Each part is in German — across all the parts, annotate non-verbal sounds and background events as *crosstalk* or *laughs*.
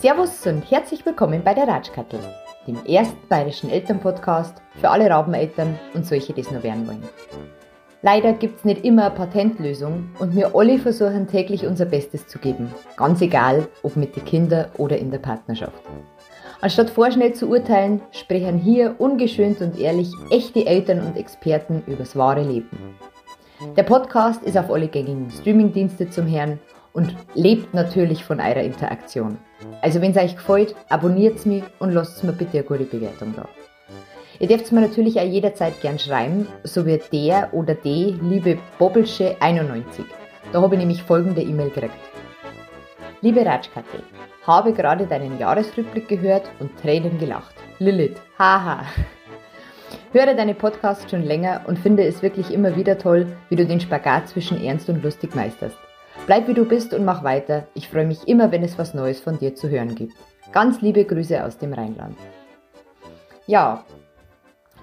Servus und herzlich willkommen bei der Ratschkattel, dem ersten bayerischen Elternpodcast für alle Raubeneltern und solche, die es nur werden wollen. Leider gibt es nicht immer eine Patentlösung und wir alle versuchen täglich unser Bestes zu geben, ganz egal, ob mit den Kindern oder in der Partnerschaft. Anstatt vorschnell zu urteilen, sprechen hier ungeschönt und ehrlich echte Eltern und Experten übers wahre Leben. Der Podcast ist auf alle gängigen Streamingdienste zum Herrn und lebt natürlich von eurer Interaktion. Also wenn es euch gefällt, abonniert mich und lasst mir bitte eine gute Bewertung da. Ihr dürft mir natürlich auch jederzeit gern schreiben, so wie der oder die liebe Bobbelsche 91. Da habe ich nämlich folgende E-Mail gekriegt. Liebe Ratschkattel, habe gerade deinen Jahresrückblick gehört und Tränen gelacht. Lilith, haha. Höre deine Podcasts schon länger und finde es wirklich immer wieder toll, wie du den Spagat zwischen ernst und lustig meisterst. Bleib wie du bist und mach weiter. Ich freue mich immer, wenn es was Neues von dir zu hören gibt. Ganz liebe Grüße aus dem Rheinland. Ja,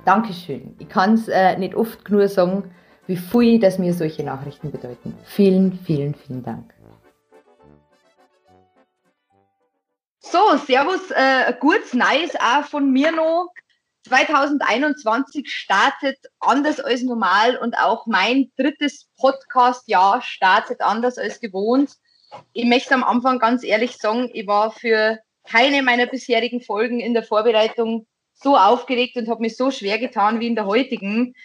Dankeschön. Ich kann es äh, nicht oft genug sagen, wie viel das mir solche Nachrichten bedeuten. Vielen, vielen, vielen Dank. So, Servus, äh, gutes Neues auch von mir noch. 2021 startet anders als normal und auch mein drittes Podcast-Jahr startet anders als gewohnt. Ich möchte am Anfang ganz ehrlich sagen, ich war für keine meiner bisherigen Folgen in der Vorbereitung so aufgeregt und habe mich so schwer getan wie in der heutigen.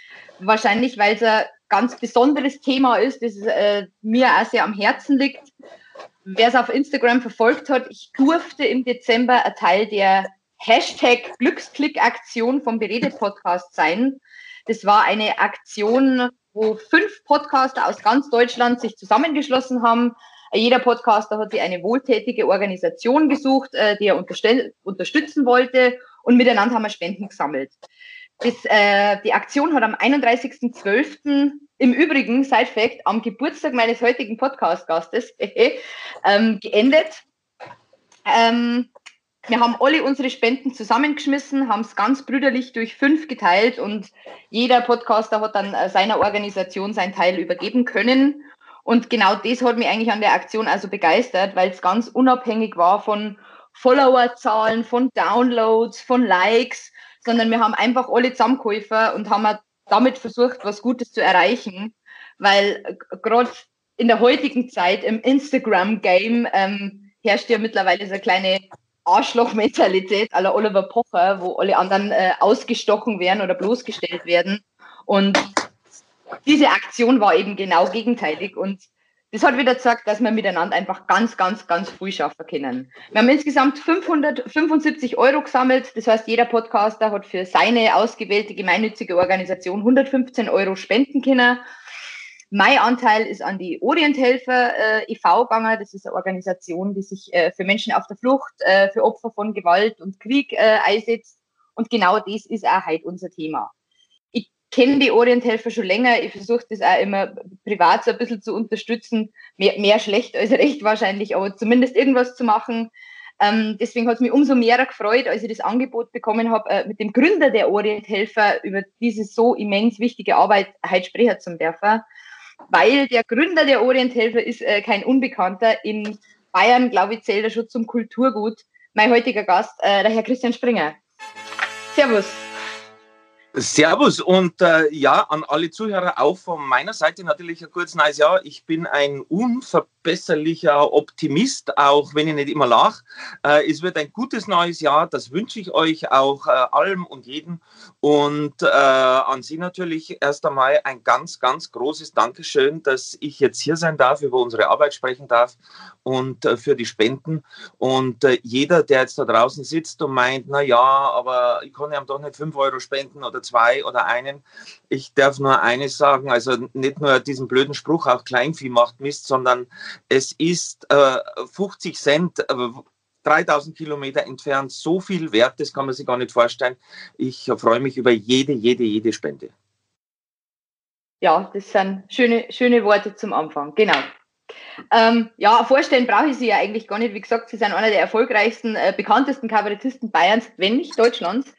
Wahrscheinlich, weil es ein ganz besonderes Thema ist, das äh, mir auch sehr am Herzen liegt. Wer es auf Instagram verfolgt hat, ich durfte im Dezember ein Teil der Hashtag Glücksklick-Aktion vom Beredet-Podcast sein. Das war eine Aktion, wo fünf Podcaster aus ganz Deutschland sich zusammengeschlossen haben. Jeder Podcaster hat sich eine wohltätige Organisation gesucht, äh, die er unterstützen wollte und miteinander haben wir Spenden gesammelt. Das, äh, die Aktion hat am 31.12. im Übrigen, Side Fact, am Geburtstag meines heutigen Podcast-Gastes *laughs* ähm, geendet. Ähm, wir haben alle unsere Spenden zusammengeschmissen, haben es ganz brüderlich durch fünf geteilt und jeder Podcaster hat dann äh, seiner Organisation seinen Teil übergeben können. Und genau das hat mich eigentlich an der Aktion also begeistert, weil es ganz unabhängig war von Followerzahlen, von Downloads, von Likes, sondern wir haben einfach alle zusammengeholfen und haben damit versucht, was Gutes zu erreichen. Weil gerade in der heutigen Zeit im Instagram-Game ähm, herrscht ja mittlerweile so eine kleine Arschloch-Mentalität aller Oliver Pocher, wo alle anderen äh, ausgestochen werden oder bloßgestellt werden. Und diese Aktion war eben genau gegenteilig und das hat wieder gezeigt, dass wir miteinander einfach ganz, ganz, ganz viel schaffen können. Wir haben insgesamt 575 Euro gesammelt. Das heißt, jeder Podcaster hat für seine ausgewählte gemeinnützige Organisation 115 Euro spenden können. Mein Anteil ist an die Orienthelfer äh, e.V. gegangen. Das ist eine Organisation, die sich äh, für Menschen auf der Flucht, äh, für Opfer von Gewalt und Krieg äh, einsetzt. Und genau das ist auch heute unser Thema. Kenne die Orienthelfer schon länger. Ich versuche das auch immer privat so ein bisschen zu unterstützen. Mehr, mehr schlecht als *laughs* recht wahrscheinlich, aber zumindest irgendwas zu machen. Ähm, deswegen hat es mich umso mehr gefreut, als ich das Angebot bekommen habe, äh, mit dem Gründer der Orienthelfer über diese so immens wichtige Arbeit heute sprechen zu dürfen weil der Gründer der Orienthelfer ist äh, kein Unbekannter. In Bayern, glaube ich, zählt er schon zum Kulturgut. Mein heutiger Gast, äh, der Herr Christian Springer. Servus. Servus und äh, ja, an alle Zuhörer auch von meiner Seite natürlich ein kurz neues Jahr. Ich bin ein unverbesserlicher Optimist, auch wenn ich nicht immer lache. Äh, es wird ein gutes neues Jahr, das wünsche ich euch auch äh, allem und jedem. Und äh, an Sie natürlich erst einmal ein ganz, ganz großes Dankeschön, dass ich jetzt hier sein darf, über unsere Arbeit sprechen darf und äh, für die Spenden. Und äh, jeder, der jetzt da draußen sitzt und meint, na ja, aber ich kann ja doch nicht fünf Euro spenden oder zwei oder einen. Ich darf nur eines sagen, also nicht nur diesen blöden Spruch, auch Kleinvieh macht Mist, sondern es ist äh, 50 Cent. Äh, 3000 Kilometer entfernt so viel wert, das kann man sich gar nicht vorstellen. Ich freue mich über jede, jede, jede Spende. Ja, das sind schöne, schöne Worte zum Anfang. Genau. Ähm, ja, vorstellen brauche ich sie ja eigentlich gar nicht. Wie gesagt, sie sind einer der erfolgreichsten, äh, bekanntesten Kabarettisten Bayerns, wenn nicht Deutschlands.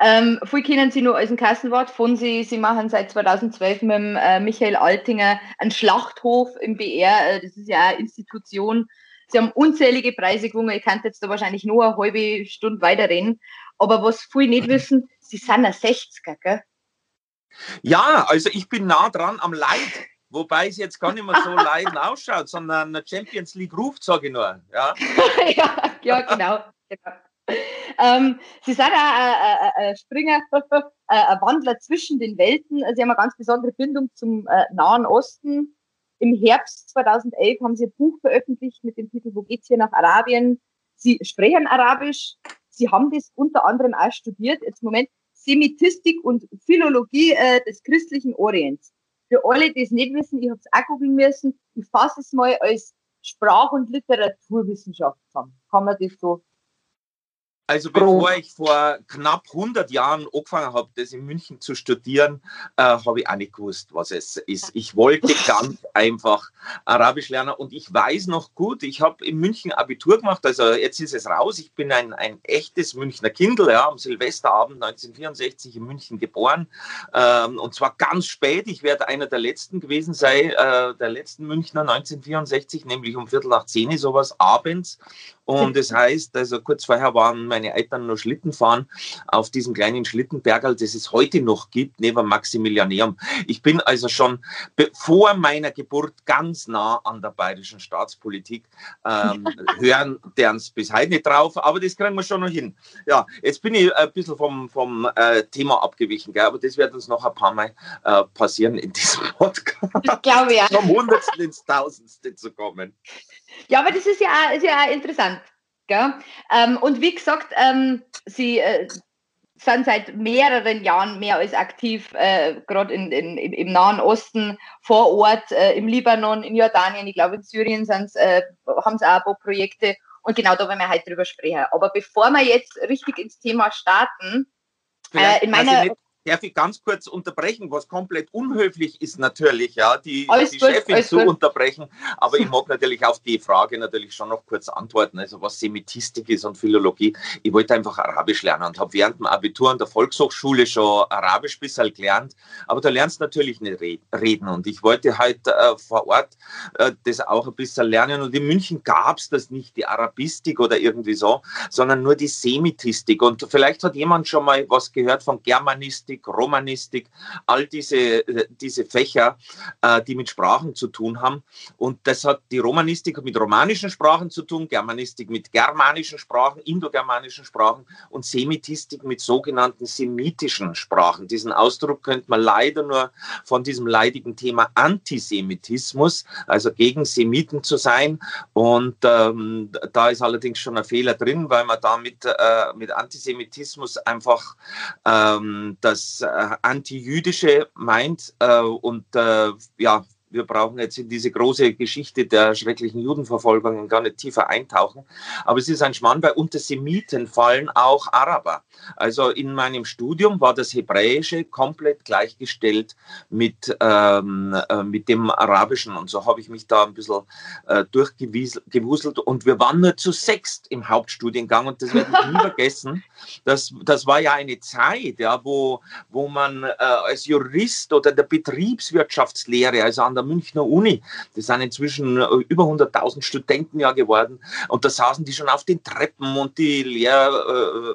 Ähm, viel kennen Sie nur als ein Kassenwort von Sie. Sie machen seit 2012 mit dem, äh, Michael Altinger einen Schlachthof im BR. Äh, das ist ja eine Institution. Sie haben unzählige Preise gewonnen. Ich kann jetzt da wahrscheinlich nur eine halbe Stunde weiterreden. Aber was viele nicht wissen, Sie sind ein 60er, gell? Ja, also ich bin nah dran am Leid. Wobei es jetzt gar nicht mehr so leiden *laughs* ausschaut, sondern eine Champions League ruft, sage ich nur. Ja, *laughs* ja, ja, genau. genau. Ähm, Sie sind ein, ein, Springer, *laughs* ein Wandler zwischen den Welten. Sie haben eine ganz besondere Bindung zum äh, Nahen Osten. Im Herbst 2011 haben Sie ein Buch veröffentlicht mit dem Titel Wo geht's hier nach Arabien? Sie sprechen Arabisch. Sie haben das unter anderem auch studiert. Jetzt Moment, Semitistik und Philologie äh, des christlichen Orients. Für alle, die es nicht wissen, ich habe es auch googeln müssen, ich fasse es mal als Sprach- und Literaturwissenschaft zusammen. Kann man das so also bevor ich vor knapp 100 Jahren angefangen habe, das in München zu studieren, äh, habe ich auch nicht gewusst, was es ist. Ich wollte ganz einfach Arabisch lernen und ich weiß noch gut, ich habe in München Abitur gemacht, also jetzt ist es raus, ich bin ein, ein echtes Münchner Kindl, ja, am Silvesterabend 1964 in München geboren. Ähm, und zwar ganz spät, ich werde einer der letzten gewesen sein, äh, der letzten Münchner 1964, nämlich um Viertel nach zehn sowas abends. Und *laughs* das heißt, also kurz vorher waren meine Eltern noch Schlitten fahren auf diesem kleinen Schlittenbergerl, das es heute noch gibt, neben Maximilianeum. Ich bin also schon vor meiner Geburt ganz nah an der bayerischen Staatspolitik. Ähm, *laughs* hören deren es bis heute nicht drauf, aber das kriegen wir schon noch hin. Ja, jetzt bin ich ein bisschen vom, vom äh, Thema abgewichen, gell? aber das wird uns noch ein paar Mal äh, passieren in diesem *laughs* Podcast. Ich glaube ja. Vom Hundertsten ins Tausendste zu kommen. Ja, aber das ist ja, ist ja interessant. Ähm, und wie gesagt, ähm, Sie äh, sind seit mehreren Jahren mehr als aktiv, äh, gerade in, in, im Nahen Osten, vor Ort, äh, im Libanon, in Jordanien, ich glaube in Syrien äh, haben sie auch ein paar Projekte. Und genau da wollen wir heute drüber sprechen. Aber bevor wir jetzt richtig ins Thema starten, äh, in meiner darf ich ganz kurz unterbrechen, was komplett unhöflich ist natürlich, ja, die, die gut, Chefin zu gut. unterbrechen. Aber ich *laughs* mag natürlich auf die Frage natürlich schon noch kurz antworten, also was Semitistik ist und Philologie. Ich wollte einfach Arabisch lernen und habe während dem Abitur an der Volkshochschule schon Arabisch bisher gelernt, aber da lernst du natürlich nicht reden und ich wollte halt äh, vor Ort äh, das auch ein bisschen lernen und in München gab es das nicht, die Arabistik oder irgendwie so, sondern nur die Semitistik und vielleicht hat jemand schon mal was gehört von Germanistik, Linguistik, Romanistik, all diese, äh, diese Fächer, äh, die mit Sprachen zu tun haben. Und das hat die Romanistik mit romanischen Sprachen zu tun, Germanistik mit germanischen Sprachen, indogermanischen Sprachen und Semitistik mit sogenannten semitischen Sprachen. Diesen Ausdruck könnte man leider nur von diesem leidigen Thema Antisemitismus, also gegen Semiten zu sein. Und ähm, da ist allerdings schon ein Fehler drin, weil man damit äh, mit Antisemitismus einfach ähm, das äh, Antijüdische meint äh, und äh, ja, wir brauchen jetzt in diese große Geschichte der schrecklichen Judenverfolgung gar nicht tiefer eintauchen. Aber es ist ein Schmarrn, weil unter Semiten fallen auch Araber. Also in meinem Studium war das Hebräische komplett gleichgestellt mit, ähm, äh, mit dem Arabischen. Und so habe ich mich da ein bisschen äh, durchgewuselt. Und wir waren nur zu sechst im Hauptstudiengang. Und das werde ich nie *laughs* vergessen. Das, das war ja eine Zeit, ja, wo, wo man äh, als Jurist oder der Betriebswirtschaftslehre, also an der Münchner Uni. Das sind inzwischen äh, über 100.000 Studenten ja geworden. Und da saßen die schon auf den Treppen und die Lehrgänge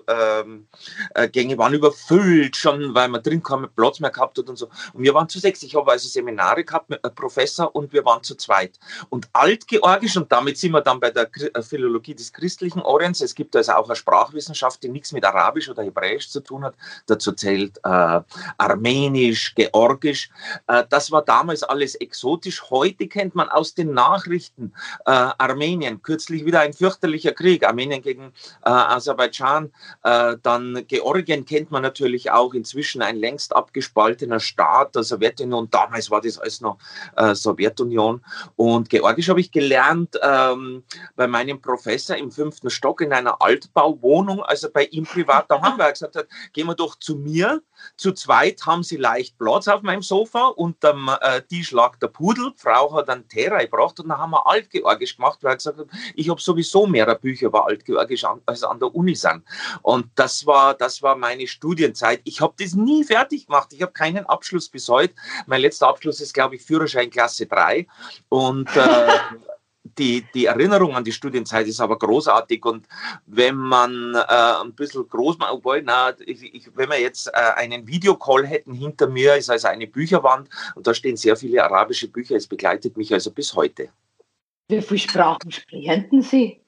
äh, äh, waren überfüllt schon, weil man drin kaum Platz mehr gehabt hat und so. Und wir waren zu sechs. Ich habe also Seminare gehabt mit einem Professor und wir waren zu zweit. Und Altgeorgisch, und damit sind wir dann bei der Philologie des christlichen Orients. Es gibt also auch eine Sprachwissenschaft, die nichts mit Arabisch oder Hebräisch zu tun hat. Dazu zählt äh, Armenisch, Georgisch. Äh, das war damals alles exotisch. Heute kennt man aus den Nachrichten äh, Armenien, kürzlich wieder ein fürchterlicher Krieg, Armenien gegen äh, Aserbaidschan. Äh, dann Georgien kennt man natürlich auch inzwischen ein längst abgespaltener Staat der Sowjetunion. Damals war das alles noch äh, Sowjetunion. Und Georgisch habe ich gelernt ähm, bei meinem Professor im fünften Stock in einer Altbauwohnung, also bei ihm privat. Da haben wir gesagt, gehen wir doch zu mir. Zu zweit haben sie leicht Platz auf meinem Sofa und am äh, Tisch lag der Pudel, Frau hat einen Terra gebracht und dann haben wir Altgeorgisch gemacht, weil er gesagt hat, ich habe sowieso mehr Bücher über Altgeorgisch als an der Uni sind. Und das war, das war meine Studienzeit. Ich habe das nie fertig gemacht. Ich habe keinen Abschluss bis heute. Mein letzter Abschluss ist, glaube ich, Führerschein Klasse 3. Und äh, *laughs* die, die Erinnerung an die Studienzeit ist aber großartig und wenn man äh, ein bisschen groß macht, obwohl, na, ich, ich, wenn wir jetzt äh, einen Videocall hätten hinter mir, ist also eine Bücherwand und da stehen sehr viele arabische Bücher, es begleitet mich also bis heute. Wie viele Sprachen sprechen Sie?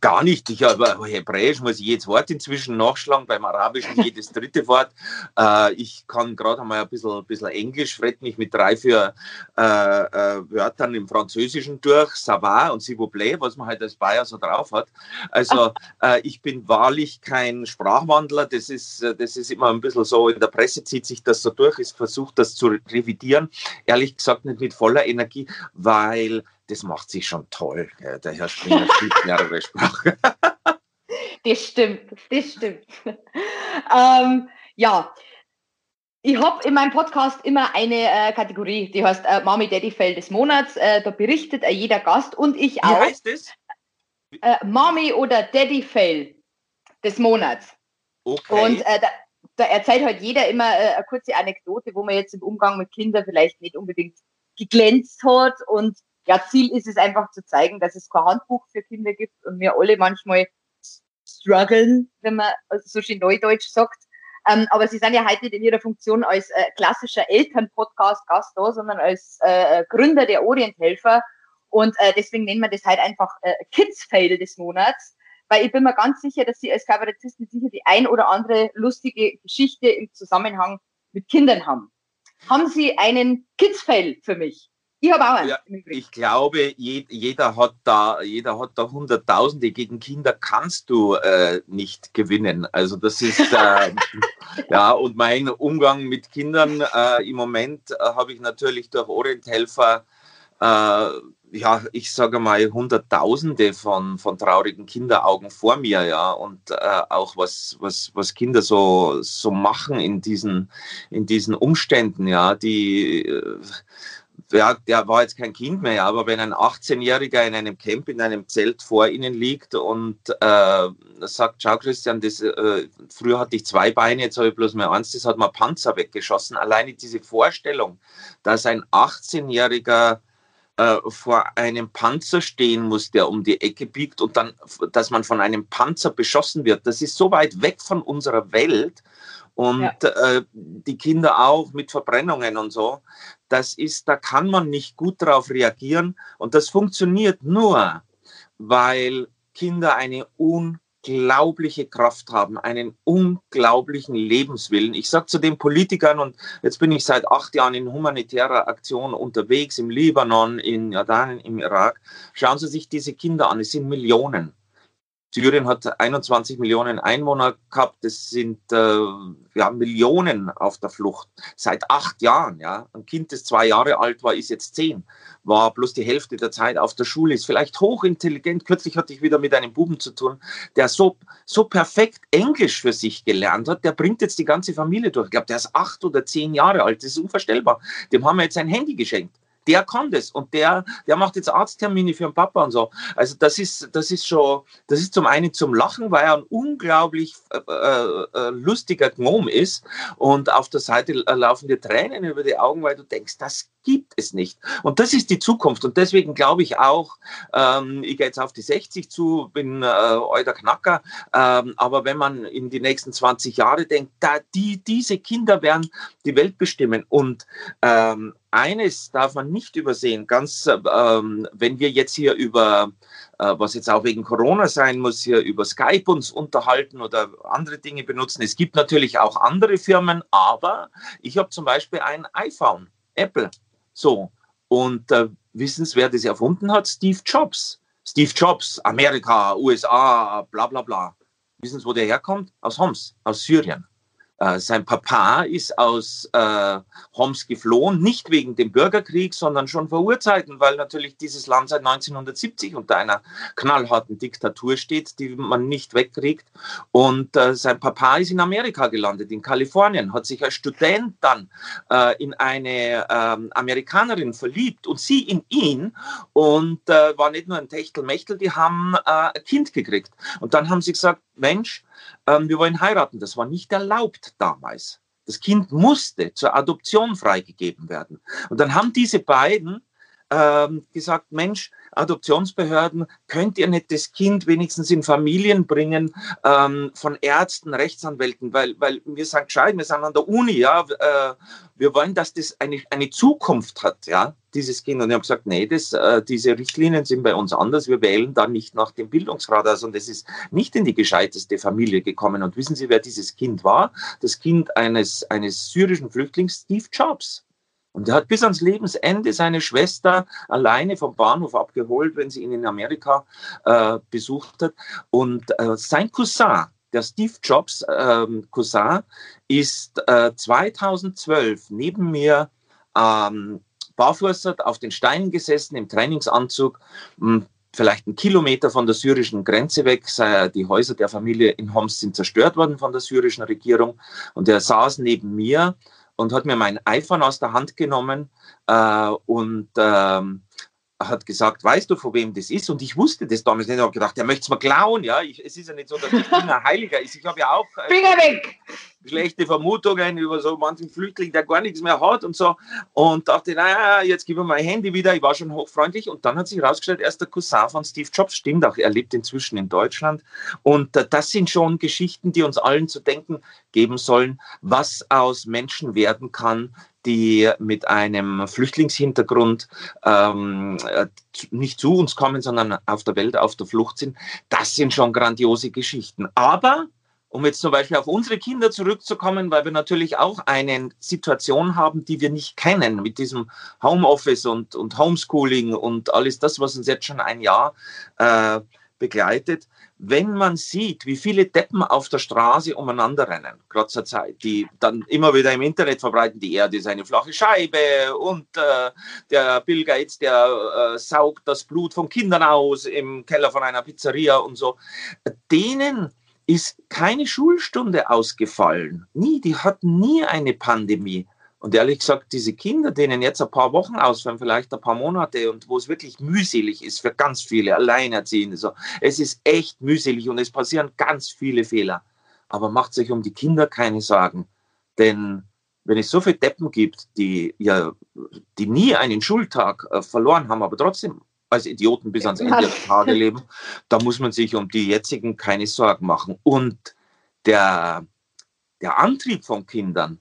Gar nicht. Ich habe Hebräisch muss ich jedes Wort inzwischen nachschlagen, beim Arabischen jedes dritte Wort. Äh, ich kann gerade einmal ein bisschen, ein bisschen Englisch, frett mich mit drei, vier äh, äh, Wörtern im Französischen durch, va und s'il vous plaît, was man halt als Bayer so drauf hat. Also *laughs* äh, ich bin wahrlich kein Sprachwandler, das ist, das ist immer ein bisschen so, in der Presse zieht sich das so durch, ich versuche das zu revidieren, ehrlich gesagt nicht mit voller Energie, weil das macht sich schon toll. Der Herr Springer spricht mehrere Sprachen. das stimmt, das stimmt. ähm, ja, ich habe in meinem Podcast immer eine äh, Kategorie, die heißt äh, Mami Daddy Fail des Monats. Äh, da berichtet äh, jeder Gast und ich auch. Wie heißt das? Äh, Mami oder Daddy Fail des Monats. Okay. Und äh, da, da, erzählt halt jeder immer eine kurze Anekdote, wo man jetzt im Umgang mit Kindern vielleicht nicht unbedingt geglänzt hat und ja, Ziel ist es einfach zu zeigen, dass es kein Handbuch für Kinder gibt und wir alle manchmal strugglen, wenn man so schön neudeutsch sagt. Ähm, aber Sie sind ja heute nicht in Ihrer Funktion als äh, klassischer Elternpodcast-Gast da, sondern als äh, Gründer der Orienthelfer. Und äh, deswegen nennen wir das halt einfach äh, Kids-Fail des Monats, weil ich bin mir ganz sicher, dass Sie als Kabarettist mit sicher die ein oder andere lustige Geschichte im Zusammenhang mit Kindern haben. Haben Sie einen Kids-Fail für mich? Ich habe auch einen. Ja, ich glaube, jeder hat da, jeder hat da Hunderttausende. Gegen Kinder kannst du äh, nicht gewinnen. Also das ist *laughs* äh, ja und mein Umgang mit Kindern äh, im Moment äh, habe ich natürlich durch Orienthelfer äh, ja, ich sage mal, Hunderttausende von, von traurigen Kinderaugen vor mir, ja, und äh, auch was, was, was Kinder so, so machen in diesen, in diesen Umständen, ja, die, äh, ja, der war jetzt kein Kind mehr, aber wenn ein 18-Jähriger in einem Camp in einem Zelt vor ihnen liegt und äh, sagt, schau Christian, das, äh, früher hatte ich zwei Beine, jetzt habe ich bloß mehr eins, das hat mir Panzer weggeschossen. Alleine diese Vorstellung, dass ein 18-Jähriger äh, vor einem Panzer stehen muss, der um die Ecke biegt und dann, dass man von einem Panzer beschossen wird, das ist so weit weg von unserer Welt und ja. äh, die Kinder auch mit Verbrennungen und so. Das ist, da kann man nicht gut darauf reagieren und das funktioniert nur, weil Kinder eine unglaubliche Kraft haben, einen unglaublichen Lebenswillen. Ich sage zu den Politikern, und jetzt bin ich seit acht Jahren in humanitärer Aktion unterwegs, im Libanon, in Jordanien, im Irak, schauen Sie sich diese Kinder an, es sind Millionen. Syrien hat 21 Millionen Einwohner gehabt. Das sind äh, ja, Millionen auf der Flucht seit acht Jahren. Ja. Ein Kind, das zwei Jahre alt war, ist jetzt zehn, war bloß die Hälfte der Zeit auf der Schule, ist vielleicht hochintelligent. Kürzlich hatte ich wieder mit einem Buben zu tun, der so, so perfekt Englisch für sich gelernt hat. Der bringt jetzt die ganze Familie durch. Ich glaube, der ist acht oder zehn Jahre alt. Das ist unvorstellbar. Dem haben wir jetzt ein Handy geschenkt der kann das und der, der macht jetzt Arzttermine für den Papa und so. Also das ist, das ist schon, das ist zum einen zum Lachen, weil er ein unglaublich äh, äh, äh lustiger Gnom ist und auf der Seite laufen dir Tränen über die Augen, weil du denkst, das gibt es nicht. Und das ist die Zukunft. Und deswegen glaube ich auch, ähm, ich gehe jetzt auf die 60 zu, bin äh, euer Knacker, ähm, aber wenn man in die nächsten 20 Jahre denkt, da die, diese Kinder werden die Welt bestimmen. Und ähm, eines darf man nicht übersehen, ganz, ähm, wenn wir jetzt hier über, äh, was jetzt auch wegen Corona sein muss, hier über Skype uns unterhalten oder andere Dinge benutzen. Es gibt natürlich auch andere Firmen, aber ich habe zum Beispiel ein iPhone, Apple. So. Und äh, wissen Sie, wer das erfunden hat? Steve Jobs. Steve Jobs, Amerika, USA, bla bla bla. Wissen Sie, wo der herkommt? Aus Homs, aus Syrien. Äh, sein Papa ist aus äh, Homs geflohen, nicht wegen dem Bürgerkrieg, sondern schon vor Urzeiten, weil natürlich dieses Land seit 1970 unter einer knallharten Diktatur steht, die man nicht wegkriegt. Und äh, sein Papa ist in Amerika gelandet, in Kalifornien, hat sich als Student dann äh, in eine ähm, Amerikanerin verliebt und sie in ihn und äh, war nicht nur ein Techtelmechtel, die haben ein Kind gekriegt. Und dann haben sie gesagt, Mensch, ähm, wir wollen heiraten. Das war nicht erlaubt damals. Das Kind musste zur Adoption freigegeben werden. Und dann haben diese beiden ähm, gesagt, Mensch, Adoptionsbehörden, könnt ihr nicht das Kind wenigstens in Familien bringen ähm, von Ärzten, Rechtsanwälten, weil, weil wir sind gescheit, wir sind an der Uni, ja, äh, wir wollen, dass das eine, eine Zukunft hat, ja, dieses Kind. Und ich habe gesagt, nee, das, äh, diese Richtlinien sind bei uns anders, wir wählen da nicht nach dem Bildungsgrad aus und es ist nicht in die gescheiteste Familie gekommen. Und wissen Sie, wer dieses Kind war? Das Kind eines, eines syrischen Flüchtlings, Steve Jobs. Und er hat bis ans Lebensende seine Schwester alleine vom Bahnhof abgeholt, wenn sie ihn in Amerika äh, besucht hat. Und äh, sein Cousin, der Steve Jobs äh, Cousin, ist 2012 äh, neben mir ähm, barfuß auf den Steinen gesessen im Trainingsanzug, hm, vielleicht einen Kilometer von der syrischen Grenze weg. Die Häuser der Familie in Homs sind zerstört worden von der syrischen Regierung. Und er saß neben mir und hat mir mein iPhone aus der Hand genommen äh, und ähm, hat gesagt, weißt du, von wem das ist? Und ich wusste das damals nicht. Ich habe gedacht, der möchte es mir klauen. Ja, ich, es ist ja nicht so, dass ich ein Heiliger ist. Ich habe ja auch äh, Finger weg! Schlechte Vermutungen über so manchen Flüchtling, der gar nichts mehr hat und so. Und dachte, naja, jetzt gebe ich mein Handy wieder. Ich war schon hochfreundlich. Und dann hat sich herausgestellt, er ist der Cousin von Steve Jobs. Stimmt auch, er lebt inzwischen in Deutschland. Und äh, das sind schon Geschichten, die uns allen zu denken geben sollen, was aus Menschen werden kann, die mit einem Flüchtlingshintergrund ähm, äh, nicht zu uns kommen, sondern auf der Welt auf der Flucht sind, das sind schon grandiose Geschichten. Aber um jetzt zum Beispiel auf unsere Kinder zurückzukommen, weil wir natürlich auch eine Situation haben, die wir nicht kennen mit diesem Homeoffice und, und Homeschooling und alles das, was uns jetzt schon ein Jahr äh, begleitet. Wenn man sieht, wie viele Deppen auf der Straße umeinander rennen, gerade zur Zeit, die dann immer wieder im Internet verbreiten, die Erde ist eine flache Scheibe und äh, der Bill Gates, der äh, saugt das Blut von Kindern aus im Keller von einer Pizzeria und so, denen ist keine Schulstunde ausgefallen. Nie, die hatten nie eine Pandemie. Und ehrlich gesagt, diese Kinder, denen jetzt ein paar Wochen ausfallen, vielleicht ein paar Monate und wo es wirklich mühselig ist für ganz viele Alleinerziehende, so, es ist echt mühselig und es passieren ganz viele Fehler. Aber macht sich um die Kinder keine Sorgen. Denn wenn es so viele Deppen gibt, die ja, die nie einen Schultag äh, verloren haben, aber trotzdem als Idioten bis ans Ende der Tage leben, da muss man sich um die jetzigen keine Sorgen machen. Und der, der Antrieb von Kindern,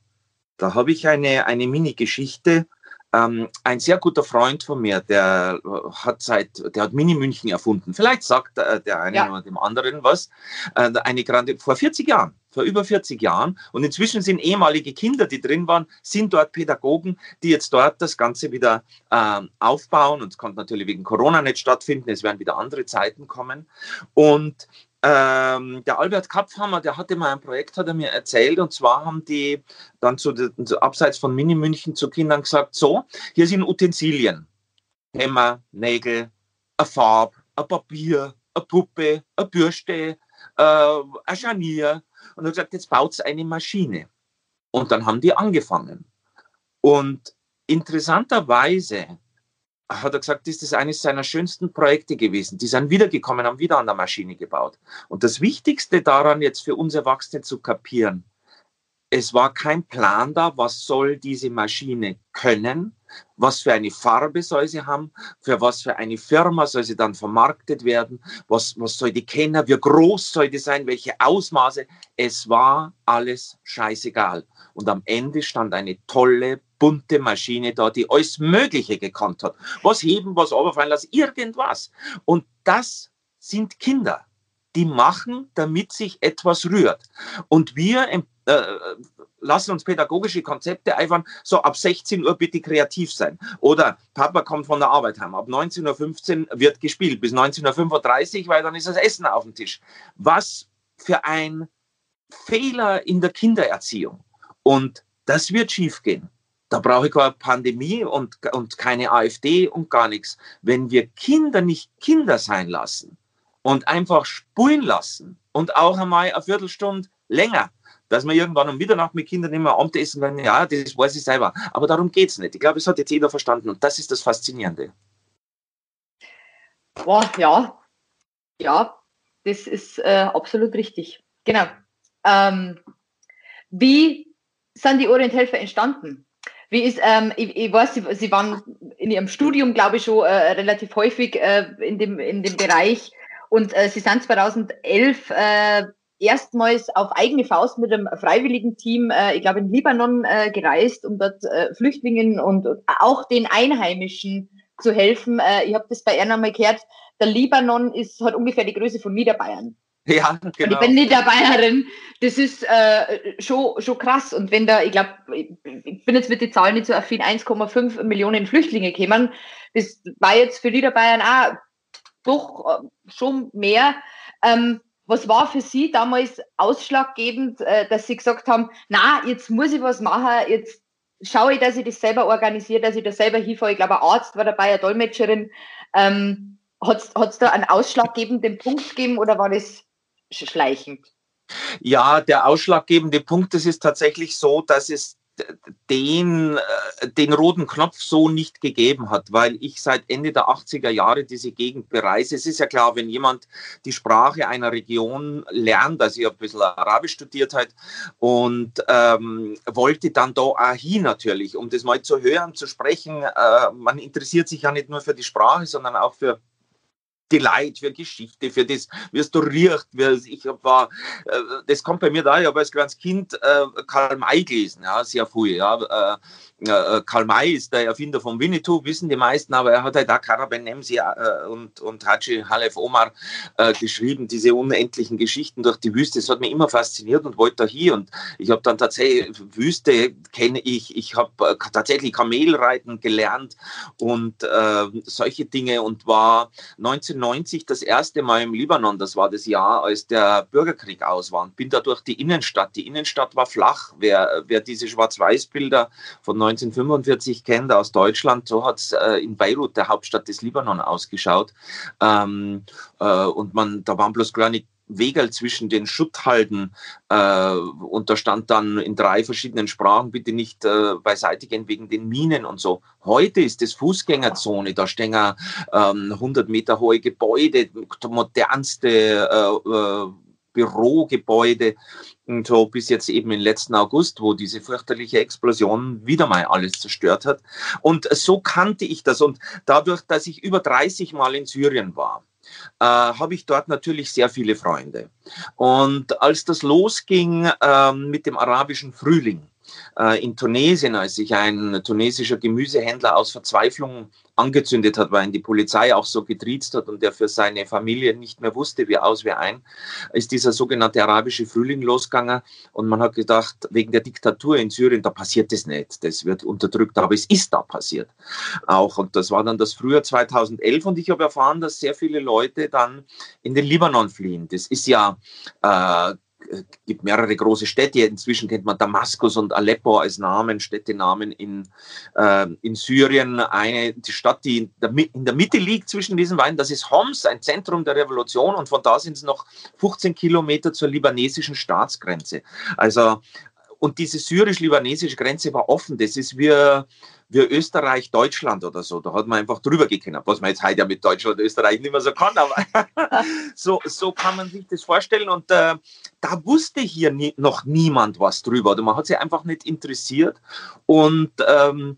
da habe ich eine, eine Mini-Geschichte. Ähm, ein sehr guter Freund von mir, der äh, hat seit, der hat Mini München erfunden. Vielleicht sagt äh, der eine ja. oder dem anderen was. Äh, eine grande, vor 40 Jahren, vor über 40 Jahren. Und inzwischen sind ehemalige Kinder, die drin waren, sind dort Pädagogen, die jetzt dort das Ganze wieder äh, aufbauen. Und es konnte natürlich wegen Corona nicht stattfinden. Es werden wieder andere Zeiten kommen. Und ähm, der Albert Kapfhammer, der hatte mal ein Projekt, hat er mir erzählt, und zwar haben die dann zu, zu abseits von Mini München zu Kindern gesagt, so, hier sind Utensilien, Hämmer, Nägel, eine Farbe, ein Papier, eine Puppe, eine Bürste, äh, ein Scharnier. Und er hat gesagt, jetzt baut eine Maschine. Und dann haben die angefangen. Und interessanterweise hat er gesagt, ist das eines seiner schönsten Projekte gewesen. Die sind wiedergekommen, haben wieder an der Maschine gebaut. Und das Wichtigste daran jetzt für uns Erwachsene zu kapieren, es war kein Plan da, was soll diese Maschine können, was für eine Farbe soll sie haben, für was für eine Firma soll sie dann vermarktet werden, was, was soll die kennen, wie groß soll die sein, welche Ausmaße. Es war alles scheißegal. Und am Ende stand eine tolle, bunte Maschine da, die alles Mögliche gekannt hat. Was heben, was runterfallen lassen, irgendwas. Und das sind Kinder. Die machen, damit sich etwas rührt. Und wir äh, lassen uns pädagogische Konzepte einfach so ab 16 Uhr bitte kreativ sein. Oder Papa kommt von der Arbeit heim. Ab 19.15 Uhr wird gespielt. Bis 19.35 Uhr, weil dann ist das Essen auf dem Tisch. Was für ein Fehler in der Kindererziehung. Und das wird schiefgehen. Da brauche ich keine Pandemie und, und keine AfD und gar nichts. Wenn wir Kinder nicht Kinder sein lassen und einfach spulen lassen und auch einmal eine Viertelstunde länger, dass wir irgendwann um Mitternacht mit Kindern immer Abendessen können, ja, das weiß ich selber. Aber darum geht es nicht. Ich glaube, es hat jetzt jeder verstanden und das ist das Faszinierende. Boah, ja, ja, das ist äh, absolut richtig. Genau. Ähm, wie sind die Orienthelfer entstanden? Wie ist, ähm, ich, ich, weiß, Sie, Sie, waren in Ihrem Studium, glaube ich, schon äh, relativ häufig äh, in, dem, in dem Bereich und äh, Sie sind 2011 äh, erstmals auf eigene Faust mit einem freiwilligen Team, äh, ich glaube, in Libanon äh, gereist, um dort Flüchtlingen und, und, auch den Einheimischen zu helfen. ich habe das bei Erna mal gehört, der Libanon ist, hat ungefähr die Größe von Niederbayern. *laughs* Ja, genau. Und ich genau. bin Niederbayerin. Das ist äh, schon, schon krass. Und wenn da, ich glaube, ich bin jetzt mit den Zahlen nicht so affin, 1,5 Millionen Flüchtlinge kämen, das war jetzt für Niederbayern auch doch äh, schon mehr. Ähm, was war für Sie damals ausschlaggebend, äh, dass Sie gesagt haben, na, jetzt muss ich was machen, jetzt schaue ich, dass ich das selber organisiere, dass ich das selber hinfahre. Ich glaube, ein Arzt war dabei, eine Dolmetscherin. Ähm, hat es da einen ausschlaggebenden Punkt gegeben oder war das schleichend? Ja, der ausschlaggebende Punkt, das ist tatsächlich so, dass es den, äh, den roten Knopf so nicht gegeben hat, weil ich seit Ende der 80er Jahre diese Gegend bereise. Es ist ja klar, wenn jemand die Sprache einer Region lernt, also ich habe ein bisschen Arabisch studiert halt und ähm, wollte dann da auch hin natürlich, um das mal zu hören, zu sprechen. Äh, man interessiert sich ja nicht nur für die Sprache, sondern auch für Leid, für Geschichte, für das, wie es da riecht. Wie ich war, äh, das kommt bei mir da, ich habe als kleines Kind äh, Karl May gelesen, ja, sehr früh. Ja, äh, äh, Karl May ist der Erfinder von Winnetou, wissen die meisten, aber er hat halt auch Karaben Nemsi äh, und, und Haji Halef Omar äh, geschrieben, diese unendlichen Geschichten durch die Wüste. Das hat mich immer fasziniert und wollte da hier. Und ich habe dann tatsächlich, Wüste kenne ich, ich habe äh, tatsächlich Kamelreiten gelernt und äh, solche Dinge und war 1990 das erste Mal im Libanon. Das war das Jahr, als der Bürgerkrieg aus war. Und bin da durch die Innenstadt. Die Innenstadt war flach. Wer, wer diese Schwarz-Weiß-Bilder von 1945 kennt aus Deutschland, so hat es äh, in Beirut, der Hauptstadt des Libanon, ausgeschaut. Ähm, äh, und man, da waren bloß kleine Wegel zwischen den Schutthalden äh, und da stand dann in drei verschiedenen Sprachen, bitte nicht äh, beiseite gehen wegen den Minen und so. Heute ist es Fußgängerzone, da stehen ähm, 100 Meter hohe Gebäude, modernste äh, äh, Bürogebäude und so bis jetzt eben im letzten August, wo diese fürchterliche Explosion wieder mal alles zerstört hat. Und so kannte ich das. Und dadurch, dass ich über 30 Mal in Syrien war, äh, habe ich dort natürlich sehr viele Freunde. Und als das losging äh, mit dem arabischen Frühling, äh, in Tunesien, als sich ein tunesischer Gemüsehändler aus Verzweiflung angezündet hat, weil ihn die Polizei auch so getriezt hat und er für seine Familie nicht mehr wusste, wie aus, wie ein, ist dieser sogenannte arabische Frühling losgegangen. Und man hat gedacht, wegen der Diktatur in Syrien, da passiert das nicht, das wird unterdrückt, aber es ist da passiert auch. Und das war dann das Frühjahr 2011 und ich habe erfahren, dass sehr viele Leute dann in den Libanon fliehen. Das ist ja äh, gibt mehrere große Städte. Inzwischen kennt man Damaskus und Aleppo als Namen, Städtenamen in, äh, in Syrien. Eine, die Stadt, die in der, in der, Mitte liegt zwischen diesen beiden, das ist Homs, ein Zentrum der Revolution. Und von da sind es noch 15 Kilometer zur libanesischen Staatsgrenze. Also, und diese syrisch-libanesische Grenze war offen. Das ist wie, wie Österreich, Deutschland oder so. Da hat man einfach drüber gekannt, was man jetzt heute ja mit Deutschland und Österreich nicht mehr so kann. Aber *laughs* so, so kann man sich das vorstellen. Und äh, da wusste hier nie, noch niemand was drüber. Oder man hat sich einfach nicht interessiert. Und ähm,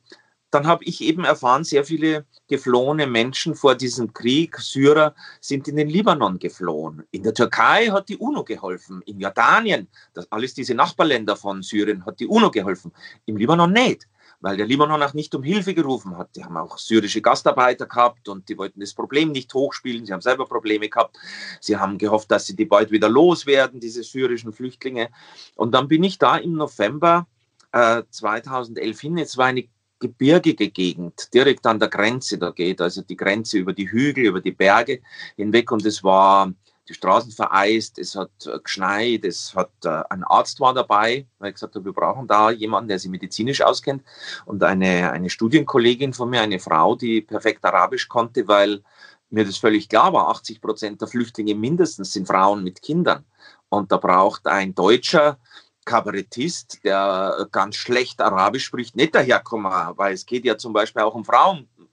dann habe ich eben erfahren, sehr viele geflohene Menschen vor diesem Krieg, Syrer, sind in den Libanon geflohen. In der Türkei hat die UNO geholfen. In Jordanien, das alles diese Nachbarländer von Syrien, hat die UNO geholfen. Im Libanon nicht weil der Libanon auch nicht um Hilfe gerufen hat. Die haben auch syrische Gastarbeiter gehabt und die wollten das Problem nicht hochspielen. Sie haben selber Probleme gehabt. Sie haben gehofft, dass sie die bald wieder loswerden, diese syrischen Flüchtlinge. Und dann bin ich da im November äh, 2011 hin. Es war eine gebirgige Gegend, direkt an der Grenze da geht, also die Grenze über die Hügel, über die Berge hinweg und es war die Straßen vereist, es hat äh, geschneit, es hat äh, ein Arzt war dabei, weil ich gesagt habe, wir brauchen da jemanden, der sich medizinisch auskennt und eine, eine Studienkollegin von mir, eine Frau, die perfekt Arabisch konnte, weil mir das völlig klar war, 80 Prozent der Flüchtlinge mindestens sind Frauen mit Kindern. Und da braucht ein Deutscher Kabarettist, der ganz schlecht Arabisch spricht, nicht daherkommen, weil es geht ja zum Beispiel auch um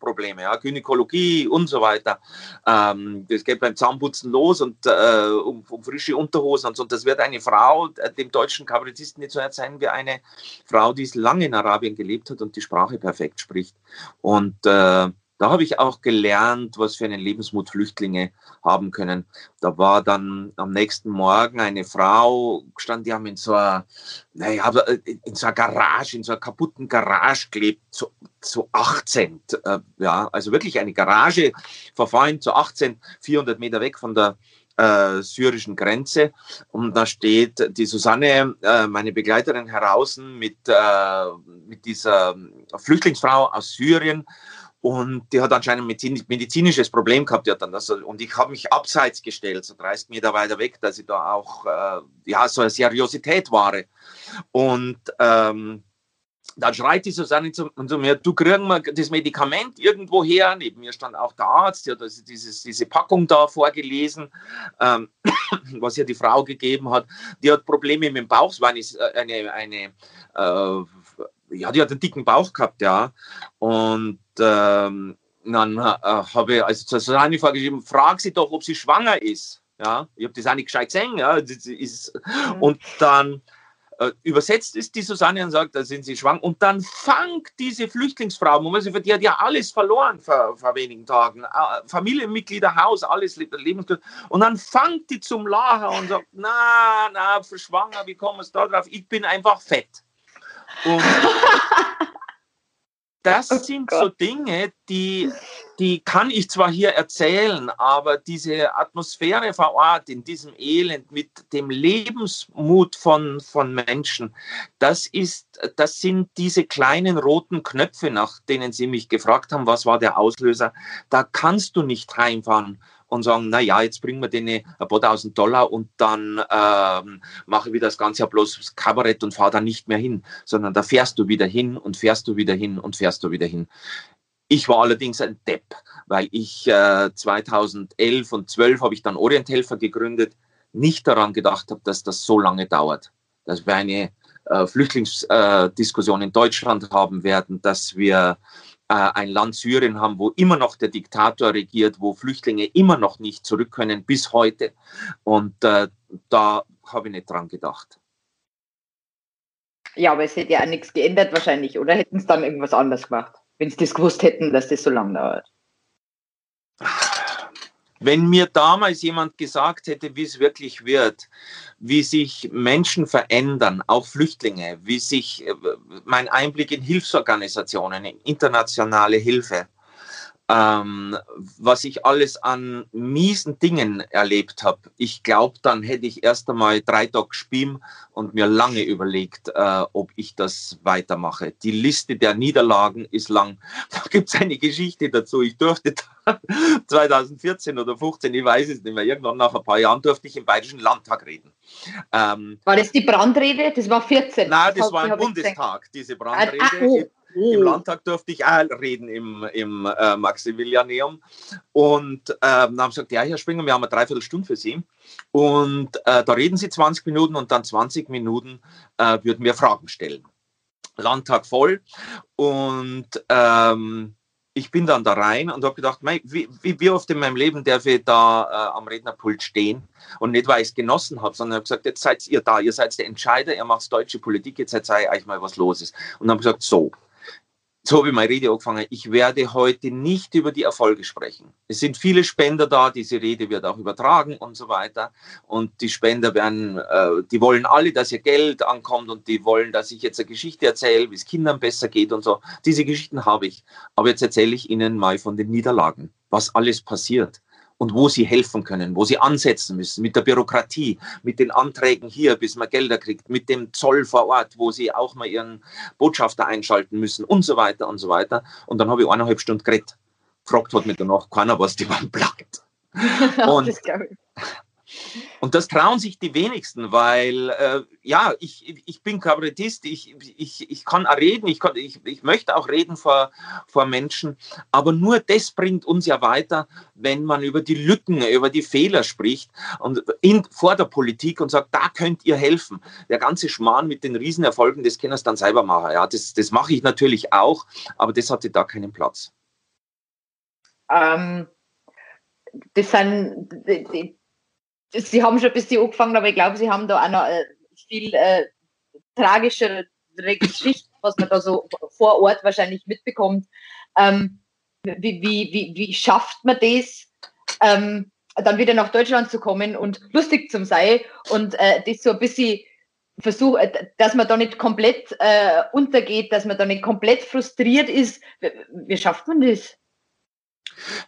Frauenprobleme, ja, Gynäkologie und so weiter. Ähm, das geht beim Zahnputzen los und äh, um, um, frische Unterhosen und so. Und das wird eine Frau äh, dem deutschen Kabarettisten nicht so erzählen wie eine Frau, die lange in Arabien gelebt hat und die Sprache perfekt spricht. Und äh, da habe ich auch gelernt, was für einen Lebensmut Flüchtlinge haben können. Da war dann am nächsten Morgen eine Frau stand, die haben in so einer, naja, in so einer Garage, in so einer kaputten Garage gelebt, zu, zu 18. Äh, ja, also wirklich eine Garage verfallen zu 18, 400 Meter weg von der äh, syrischen Grenze. Und da steht die Susanne, äh, meine Begleiterin, heraus mit, äh, mit dieser Flüchtlingsfrau aus Syrien und die hat anscheinend ein medizinisches Problem gehabt. Ja, dann das, und ich habe mich abseits gestellt, so 30 Meter weiter weg, dass ich da auch äh, ja, so eine Seriosität war. Und ähm, dann schreit die Susanne zu, zu mir, du kriegen wir das Medikament irgendwo her. Neben mir stand auch der Arzt, der hat also dieses, diese Packung da vorgelesen, ähm, *coughs* was ihr die Frau gegeben hat. Die hat Probleme mit dem Bauch, es war eine, eine, eine äh, ja, die hat einen dicken Bauch gehabt, ja. Und ähm, dann äh, habe ich also zur Susanne vorgeschrieben, frag sie doch, ob sie schwanger ist. Ja, ich habe das auch nicht gescheit gesehen. Ja, ist, mhm. Und dann äh, übersetzt ist die Susanne und sagt, da sind sie schwanger. Und dann fangt diese Flüchtlingsfrau, die hat ja alles verloren vor, vor wenigen Tagen. Äh, Familienmitglieder, Haus, alles Lebensglück. Und dann fangt die zum Lachen und sagt, na, na, schwanger, wie kommen wir da drauf? Ich bin einfach fett. Und *laughs* das oh sind Gott. so Dinge, die, die kann ich zwar hier erzählen, aber diese Atmosphäre vor Ort in diesem Elend mit dem Lebensmut von, von Menschen, das ist, das sind diese kleinen roten Knöpfe, nach denen Sie mich gefragt haben, was war der Auslöser. Da kannst du nicht heimfahren und sagen, na ja, jetzt bringen wir denen ein paar tausend Dollar und dann ähm, mache ich wieder das Ganze bloß Kabarett und fahre da nicht mehr hin, sondern da fährst du wieder hin und fährst du wieder hin und fährst du wieder hin. Ich war allerdings ein Depp, weil ich äh, 2011 und 12 habe ich dann Orienthelfer gegründet, nicht daran gedacht habe, dass das so lange dauert, dass wir eine äh, Flüchtlingsdiskussion äh, in Deutschland haben werden, dass wir ein Land Syrien haben, wo immer noch der Diktator regiert, wo Flüchtlinge immer noch nicht zurück können bis heute. Und äh, da habe ich nicht dran gedacht. Ja, aber es hätte ja auch nichts geändert wahrscheinlich, oder hätten es dann irgendwas anders gemacht, wenn sie das gewusst hätten, dass das so lange dauert? Wenn mir damals jemand gesagt hätte, wie es wirklich wird, wie sich Menschen verändern, auch Flüchtlinge, wie sich äh, mein Einblick in Hilfsorganisationen, in internationale Hilfe, ähm, was ich alles an miesen Dingen erlebt habe. Ich glaube, dann hätte ich erst einmal drei Tage gespielt und mir lange überlegt, äh, ob ich das weitermache. Die Liste der Niederlagen ist lang. *laughs* Da gibt es eine Geschichte dazu. Ich durfte 2014 *laughs* oder 15, ich weiß es nicht mehr, irgendwann nach ein paar Jahren durfte ich im Bayerischen Landtag reden. Ähm, war das die Brandrede? Das war 14. Nein, das, das war im Bundestag, diese Brandrede. Ah, ah, oh. Im oh. Landtag durfte ich auch reden im, im äh, Maximilianeum. Und äh, dann haben sie gesagt, ja, Herr Springer, wir haben eine Dreiviertelstunde für Sie. Und äh, da reden Sie 20 Minuten und dann 20 Minuten äh, würden wir Fragen stellen. Landtag voll. Und ähm, ich bin dann da rein und habe gedacht, mei, wie, wie, oft in meinem Leben darf ich da äh, am Rednerpult stehen und nicht, weil ich es genossen habe, sondern habe gesagt, jetzt seid ihr da, ihr seid der Entscheider, ihr macht deutsche Politik, jetzt zeige ich euch mal, was los ist. Und dann habe ich gesagt, so, so habe ich meine Rede angefangen. Ich werde heute nicht über die Erfolge sprechen. Es sind viele Spender da, diese Rede wird auch übertragen und so weiter. Und die Spender werden, äh, die wollen alle, dass ihr Geld ankommt und die wollen, dass ich jetzt eine Geschichte erzähle, wie es Kindern besser geht und so. Diese Geschichten habe ich. Aber jetzt erzähle ich Ihnen mal von den Niederlagen, was alles passiert und wo sie helfen können, wo sie ansetzen müssen, mit der Bürokratie, mit den Anträgen hier, bis man Gelder kriegt, mit dem Zoll vor Ort, wo sie auch mal ihren Botschafter einschalten müssen und so weiter und so weiter. Und dann habe ich eineinhalb Stunden geredet. Fragt hat mir danach keiner, was die *laughs* waren plagt. *laughs* Und, Und das trauen sich die wenigsten, weil äh, ja, ich, ich bin Kabarettist, ich, ich, ich kann reden, ich, kann, ich, ich möchte auch reden vor, vor Menschen, aber nur das bringt uns ja weiter, wenn man über die Lücken, über die Fehler spricht und in, vor der Politik und sagt, da könnt ihr helfen. Der ganze Schmarrn mit den Riesenerfolgen, das können es dann selber machen. Ja, das, das mache ich natürlich auch, aber das hatte da keinen Platz. Ähm, das sind, die, die, Sie haben schon ein bisschen angefangen, aber ich glaube, Sie haben da auch noch äh, viel äh, tragischere Geschichten, was man da so vor Ort wahrscheinlich mitbekommt. Ähm, wie, wie, wie, wie schafft man das, ähm, dann wieder nach Deutschland zu kommen und lustig zu sein und äh, das so ein bisschen versucht, äh, dass man da nicht komplett äh, untergeht, dass man da nicht komplett frustriert ist. Wie, wie schafft man das?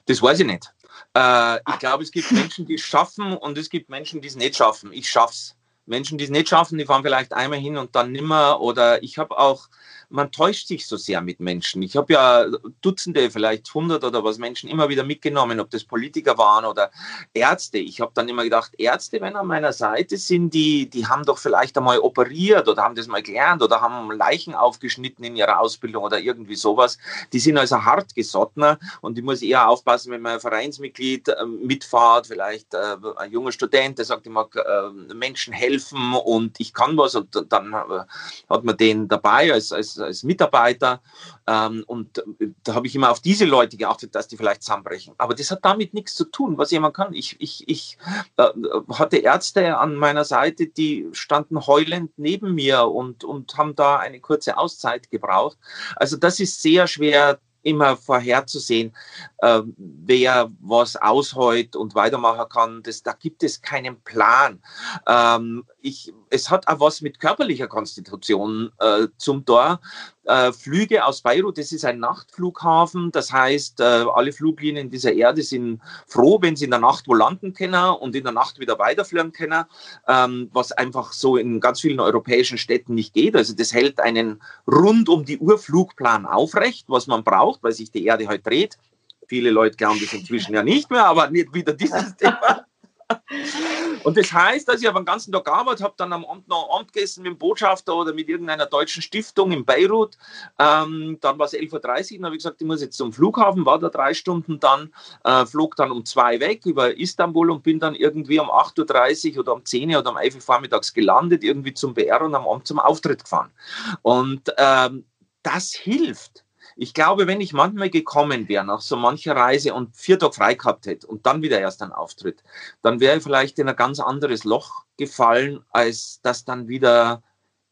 Das weiß ich nicht. Äh, ich glaube, es gibt Menschen, die es schaffen und es gibt Menschen, die es nicht schaffen. Ich schaff's. Menschen, die es nicht schaffen, die fahren vielleicht einmal hin und dann nimmer. Oder ich habe auch man täuscht sich so sehr mit Menschen. Ich habe ja Dutzende, vielleicht hundert oder was Menschen immer wieder mitgenommen, ob das Politiker waren oder Ärzte. Ich habe dann immer gedacht, Ärzte, wenn an meiner Seite sind, die, die haben doch vielleicht einmal operiert oder haben das mal gelernt oder haben Leichen aufgeschnitten in ihrer Ausbildung oder irgendwie sowas. Die sind also hartgesottener und ich muss eher aufpassen, wenn mein Vereinsmitglied äh, mitfahrt, vielleicht äh, ein junger Student, der sagt, ich mag äh, Menschen helfen und ich kann was und dann äh, hat man den dabei als, als als, Mitarbeiter. Ähm, und da habe ich immer auf diese Leute geachtet, dass die vielleicht zusammenbrechen. Aber das hat damit nichts zu tun, was jemand kann. Ich, ich, ich äh, hatte Ärzte an meiner Seite, die standen heulend neben mir und, und haben da eine kurze Auszeit gebraucht. Also das ist sehr schwer immer vorherzusehen, äh, wer was ausheut und weitermachen kann. Das, da gibt es keinen Plan. Ähm, ich, es hat auch was mit körperlicher Konstitution äh, zum Tor. Äh, Flüge aus Beirut, das ist ein Nachtflughafen. Das heißt, äh, alle Fluglinien dieser Erde sind froh, wenn sie in der Nacht wo landen können und in der Nacht wieder weiterfliegen können, ähm, was einfach so in ganz vielen europäischen Städten nicht geht. Also das hält einen rund um die Uhr Flugplan aufrecht, was man braucht, weil sich die Erde halt dreht. Viele Leute glauben das inzwischen ja nicht mehr, aber nicht wieder dieses *laughs* Thema. Und das heißt, dass ich aber den ganzen Tag gearbeitet habe, dann am Abend noch Amt gegessen mit dem Botschafter oder mit irgendeiner deutschen Stiftung in Beirut. Ähm, dann war es 11.30 Uhr, dann habe ich gesagt, ich muss jetzt zum Flughafen, war da drei Stunden dann, äh, flog dann um zwei weg über Istanbul und bin dann irgendwie um 8.30 Uhr oder um 10 Uhr oder um 11 Uhr vormittags gelandet, irgendwie zum BR und am Abend zum Auftritt gefahren. Und ähm, das hilft ich glaube, wenn ich manchmal gekommen wäre nach so mancher Reise und vier Tage frei gehabt hätte und dann wieder erst ein Auftritt, dann wäre ich vielleicht in ein ganz anderes Loch gefallen, als das dann wieder,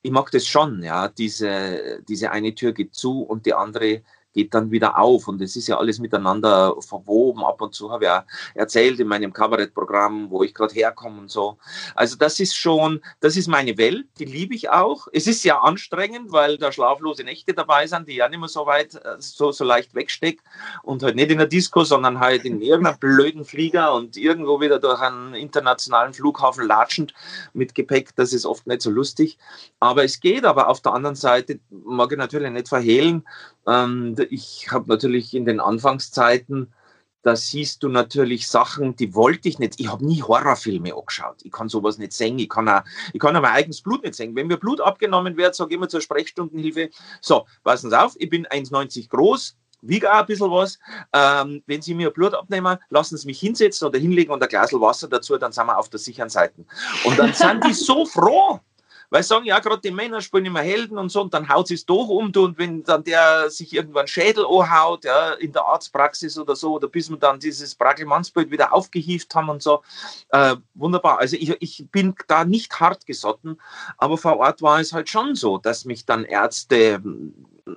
ich mag das schon, ja, diese, diese eine Tür geht zu und die andere geht dann wieder auf. Und es ist ja alles miteinander verwoben. Ab und zu habe ich ja erzählt in meinem Kabarettprogramm, wo ich gerade herkomme und so. Also das ist schon, das ist meine Welt, die liebe ich auch. Es ist ja anstrengend, weil da schlaflose Nächte dabei sind, die ja nicht mehr so weit, äh, so, so leicht wegsteckt und halt nicht in der Disco, sondern halt in irgendeinem blöden Flieger und irgendwo wieder durch einen internationalen Flughafen latschend mit Gepäck. Das ist oft nicht so lustig. Aber es geht, aber auf der anderen Seite mag ich natürlich nicht verhehlen, ähm, ich habe natürlich in den Anfangszeiten, da siehst du natürlich Sachen, die wollte ich nicht. Ich habe nie Horrorfilme angeschaut. Ich kann sowas nicht sehen. Ich kann auch, ich kann auch mein eigenes Blut nicht sehen. Wenn mir Blut abgenommen wird, sage ich immer zur Sprechstundenhilfe, so, passen Sie auf, ich bin 1,90 groß, wiege auch ein bisschen was. Ähm, wenn Sie mir Blut abnehmen, lassen Sie mich hinsetzen oder hinlegen und ein Glas Wasser dazu, dann sind wir auf der sicheren Seite. Und dann sind die so *laughs* froh, weil sagen, ja, gerade die Männer spielen immer Helden und so, und dann haut sie es doch um, und wenn dann der sich irgendwann Schädel anhaut, ja, in der Arztpraxis oder so, oder bis wir dann dieses Bragelmannsbild wieder aufgehieft haben und so, äh, wunderbar. Also ich, ich bin da nicht hart gesotten, aber vor Ort war es halt schon so, dass mich dann Ärzte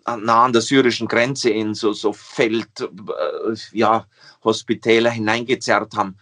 äh, nah an der syrischen Grenze in so, so Feld, äh, ja, Hospitäler hineingezerrt haben,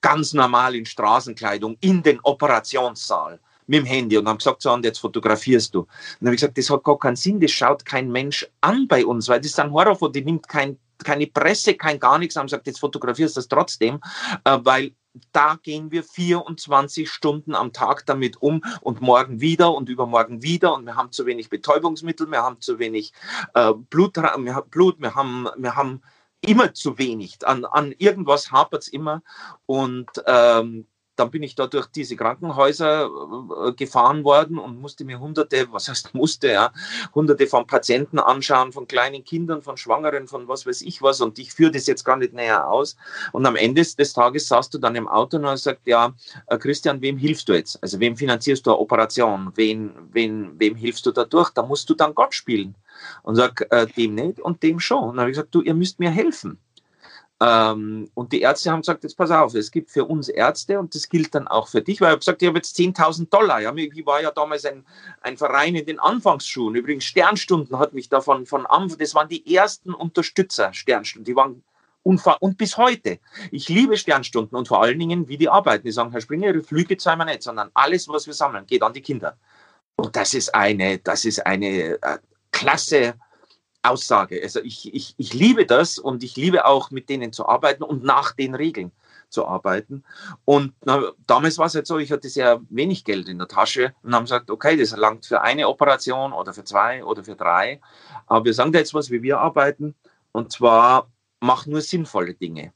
ganz normal in Straßenkleidung, in den Operationssaal mit dem Handy und haben gesagt, so, und jetzt fotografierst du. Und dann habe ich gesagt, das hat gar keinen Sinn, das schaut kein Mensch an bei uns, weil das ist ein Horrorfoto, die nimmt kein, keine Presse, kein gar nichts, haben gesagt, jetzt fotografierst du das trotzdem, äh, weil da gehen wir 24 Stunden am Tag damit um und morgen wieder und übermorgen wieder und wir haben zu wenig Betäubungsmittel, wir haben zu wenig äh, Blut, wir haben, Blut, wir haben, wir haben immer zu wenig. An, an irgendwas hapert es immer und ähm, dann bin ich da durch diese Krankenhäuser äh, gefahren worden und musste mir hunderte, was heißt musste, ja, hunderte von Patienten anschauen, von kleinen Kindern, von Schwangeren, von was weiß ich was. Und ich führe das jetzt gar nicht näher aus. Und am Ende des Tages saßt du dann im Auto und gesagt, ja, äh, Christian, wem hilfst du jetzt? Also wem finanzierst du eine Operation? Wen, wen, wem hilfst du dadurch? Da musst du dann Gott spielen. Und sag, äh, dem nicht und dem schon. Und dann habe ich gesagt, du, ihr müsst mir helfen. Ähm, und die Ärzte haben gesagt, jetzt pass auf, es gibt für uns Ärzte und das gilt dann auch für dich, weil ich habe gesagt, ich habe jetzt 10.000 Dollar. Ja, ich war ja damals ein, ein Verein in den Anfangsschulen. Übrigens, Sternstunden hat mich davon von Anfang, das waren die ersten Unterstützer, Sternstunden, die waren unfahr und bis heute. Ich liebe Sternstunden und vor allen Dingen, wie die arbeiten. Die sagen, Herr Springer, Ihre Flüge zahlen wir nicht, sondern alles, was wir sammeln, geht an die Kinder. Und das ist eine, das ist eine äh, klasse Aussage. Also ich, ich, ich liebe das und ich liebe auch mit denen zu arbeiten und nach den Regeln zu arbeiten. Und na, damals war es halt so, ich hatte sehr wenig Geld in der Tasche und haben gesagt, okay, das langt für eine Operation oder für zwei oder für drei. Aber wir sagen dir jetzt was, wie wir arbeiten. Und zwar, mach nur sinnvolle Dinge.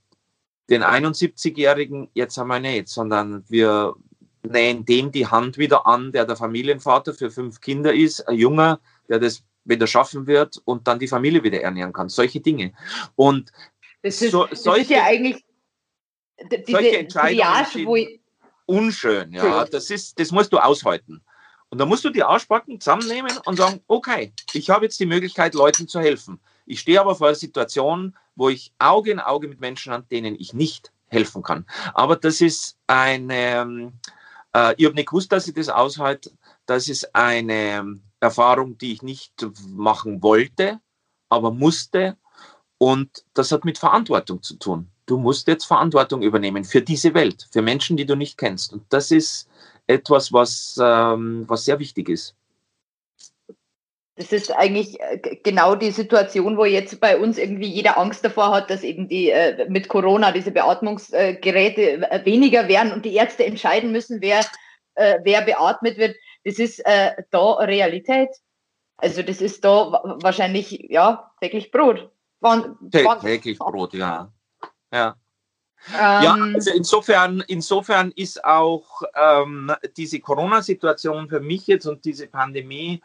Den 71-Jährigen jetzt wir nicht, sondern wir nähen dem die Hand wieder an, der der Familienvater für fünf Kinder ist, ein Junger, der das wieder schaffen wird und dann die Familie wieder ernähren kann. Solche Dinge. Und das ist, so, solche, das ist ja eigentlich diese, solche Entscheidungen sind unschön. Ja, das ist, das musst du aushalten. Und da musst du die Aussprachen zusammennehmen und sagen, okay, ich habe jetzt die Möglichkeit, Leuten zu helfen. Ich stehe aber vor einer Situation, wo ich Auge in Auge mit Menschen an denen ich nicht helfen kann. Aber das ist eine, ähm, äh, ich habe nicht gewusst, dass ich das aushalte. Das ist eine Erfahrung, die ich nicht machen wollte, aber musste. Und das hat mit Verantwortung zu tun. Du musst jetzt Verantwortung übernehmen für diese Welt, für Menschen, die du nicht kennst. Und das ist etwas, was, ähm, was sehr wichtig ist. Das ist eigentlich äh, genau die Situation, wo jetzt bei uns irgendwie jeder Angst davor hat, dass eben die äh, mit Corona diese Beatmungsgeräte äh, weniger werden und die Ärzte entscheiden müssen, wer, äh, wer beatmet wird das ist äh, da Realität. Also das ist da wahrscheinlich, ja, täglich Brot. Wann, wann, täglich Brot, ja. Ja. Ähm, ja, also insofern, insofern ist auch ähm, diese Corona-Situation für mich jetzt und diese Pandemie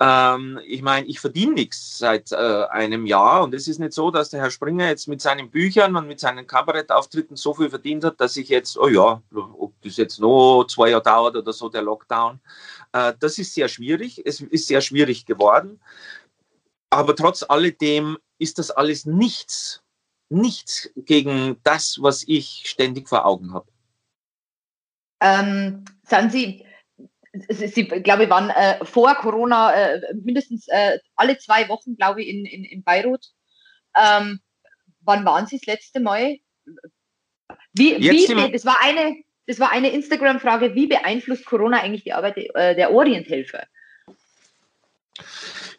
ähm, ich meine, ich verdiene nichts seit äh, einem Jahr und es ist nicht so, dass der Herr Springer jetzt mit seinen Büchern und mit seinen Kabarettauftritten so viel verdient hat, dass ich jetzt, oh ja, ob das jetzt noch zwei Jahre dauert oder so, der Lockdown, äh, das ist sehr schwierig. Es ist sehr schwierig geworden. Aber trotz alledem ist das alles nichts, nichts gegen das, was ich ständig vor Augen habe. Ähm, Sie Sie, glaube ich, waren äh, vor Corona äh, mindestens äh, alle zwei Wochen, glaube ich, in, in, in Beirut. Ähm, wann waren Sie das letzte Mal? Wie, wie, das war eine, das war eine Instagram-Frage, wie beeinflusst Corona eigentlich die Arbeit äh, der Orienthelfer?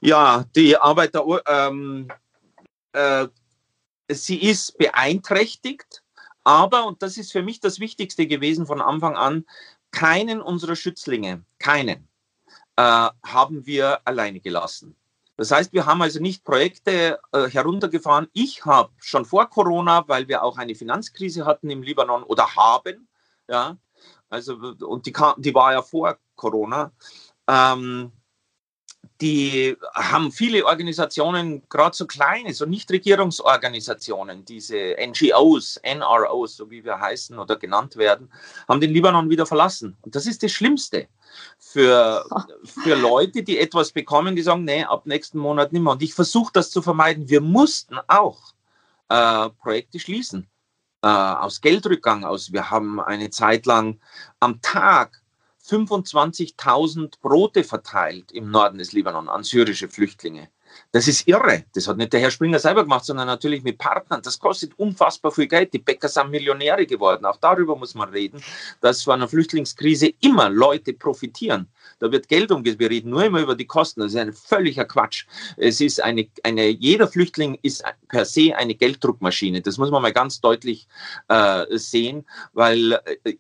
Ja, die Arbeit der ähm, äh, sie ist beeinträchtigt, aber, und das ist für mich das Wichtigste gewesen von Anfang an, keinen unserer Schützlinge, keinen, äh, haben wir alleine gelassen. Das heißt, wir haben also nicht Projekte äh, heruntergefahren. Ich habe schon vor Corona, weil wir auch eine Finanzkrise hatten im Libanon oder haben, ja, also und die, die war ja vor Corona, ähm, die haben viele Organisationen, gerade so kleine, so Nichtregierungsorganisationen, diese NGOs, NROs, so wie wir heißen oder genannt werden, haben den Libanon wieder verlassen. Und das ist das Schlimmste für, *laughs* für Leute, die etwas bekommen, die sagen, nee, ab nächsten Monat nicht mehr. Und ich versuche das zu vermeiden. Wir mussten auch äh, Projekte schließen. Äh, aus Geldrückgang aus. Wir haben eine Zeit lang am Tag 25.000 Brote verteilt im Norden des Libanon an syrische Flüchtlinge. Das ist irre. Das hat nicht der Herr Springer selber gemacht, sondern natürlich mit Partnern. Das kostet unfassbar viel Geld. Die Bäcker sind Millionäre geworden. Auch darüber muss man reden, dass von einer Flüchtlingskrise immer Leute profitieren. Da wird Geld umgeht. Wir reden nur immer über die Kosten. Das ist ein völliger Quatsch. Es ist eine, eine, jeder Flüchtling ist per se eine Gelddruckmaschine. Das muss man mal ganz deutlich äh, sehen, weil äh,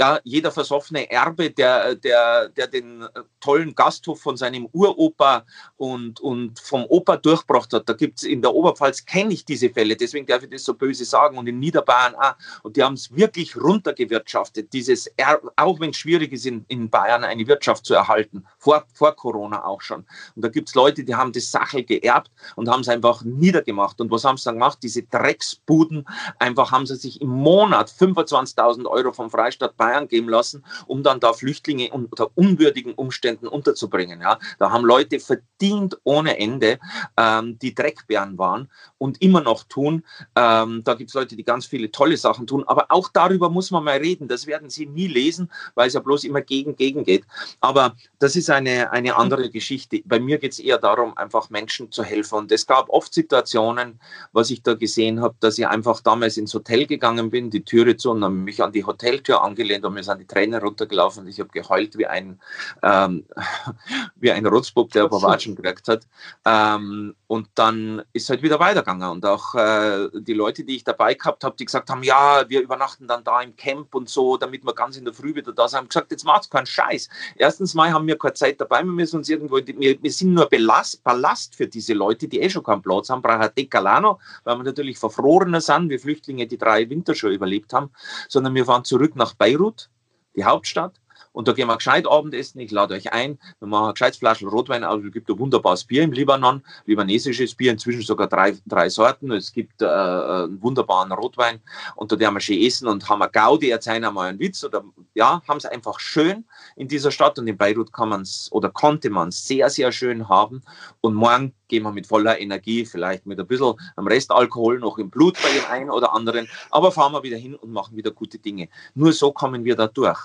ja, jeder versoffene Erbe, der, der, der den tollen Gasthof von seinem Uropa und, und vom Opa durchgebracht hat. Da gibt es in der Oberpfalz, kenne ich diese Fälle, deswegen darf ich das so böse sagen, und in Niederbayern auch. Und die haben es wirklich runtergewirtschaftet, dieses, Erbe, auch wenn es schwierig ist, in, in Bayern eine Wirtschaft zu erhalten, vor, vor Corona auch schon. Und da gibt es Leute, die haben das Sachel geerbt und haben es einfach niedergemacht. Und was haben sie dann gemacht? Diese Drecksbuden, einfach haben sie sich im Monat 25.000 Euro vom Freistaat Bayern Bayern geben lassen, um dann da Flüchtlinge unter unwürdigen Umständen unterzubringen. Ja. Da haben Leute verdient ohne Ende, ähm, die Dreckbären waren und immer noch tun. Ähm, da gibt es Leute, die ganz viele tolle Sachen tun, aber auch darüber muss man mal reden. Das werden Sie nie lesen, weil es ja bloß immer gegen gegen geht. Aber das ist eine, eine andere Geschichte. Bei mir geht es eher darum, einfach Menschen zu helfen. Und es gab oft Situationen, was ich da gesehen habe, dass ich einfach damals ins Hotel gegangen bin, die Türe zu und dann mich an die Hoteltür angelehnt und mir sind die Tränen runtergelaufen und ich habe geheult wie ein, ähm, *laughs* wie ein Rotzbub, der Watschen gekriegt hat. Ähm, und dann ist halt wieder weitergegangen. Und auch äh, die Leute, die ich dabei gehabt habe, die gesagt haben, ja, wir übernachten dann da im Camp und so, damit wir ganz in der Früh wieder da sind, haben gesagt, jetzt macht's keinen Scheiß. Erstens mal haben wir keine Zeit dabei, wir müssen uns irgendwo, wir, wir sind nur Belast, Ballast für diese Leute, die eh schon keinen Platz haben, brauchen Decalano, weil wir natürlich verfrorener sind, wie Flüchtlinge, die drei Winter schon überlebt haben, sondern wir fahren zurück nach Beirut Beirut, die Hauptstadt. Und da gehen wir gescheit Abendessen. Ich lade euch ein. Wir machen ein gescheites Flaschen Rotwein aus. Es gibt ein wunderbares Bier im Libanon, libanesisches Bier, inzwischen sogar drei, drei Sorten. Es gibt äh, einen wunderbaren Rotwein. Und da werden wir schön essen und haben eine Gaudi, erzählen einmal einen Witz. Oder ja, haben es einfach schön in dieser Stadt. Und in Beirut kann man es oder konnte man es sehr, sehr schön haben. Und morgen gehen wir mit voller Energie, vielleicht mit ein bisschen am Restalkohol noch im Blut bei dem einen oder anderen, aber fahren wir wieder hin und machen wieder gute Dinge. Nur so kommen wir da durch.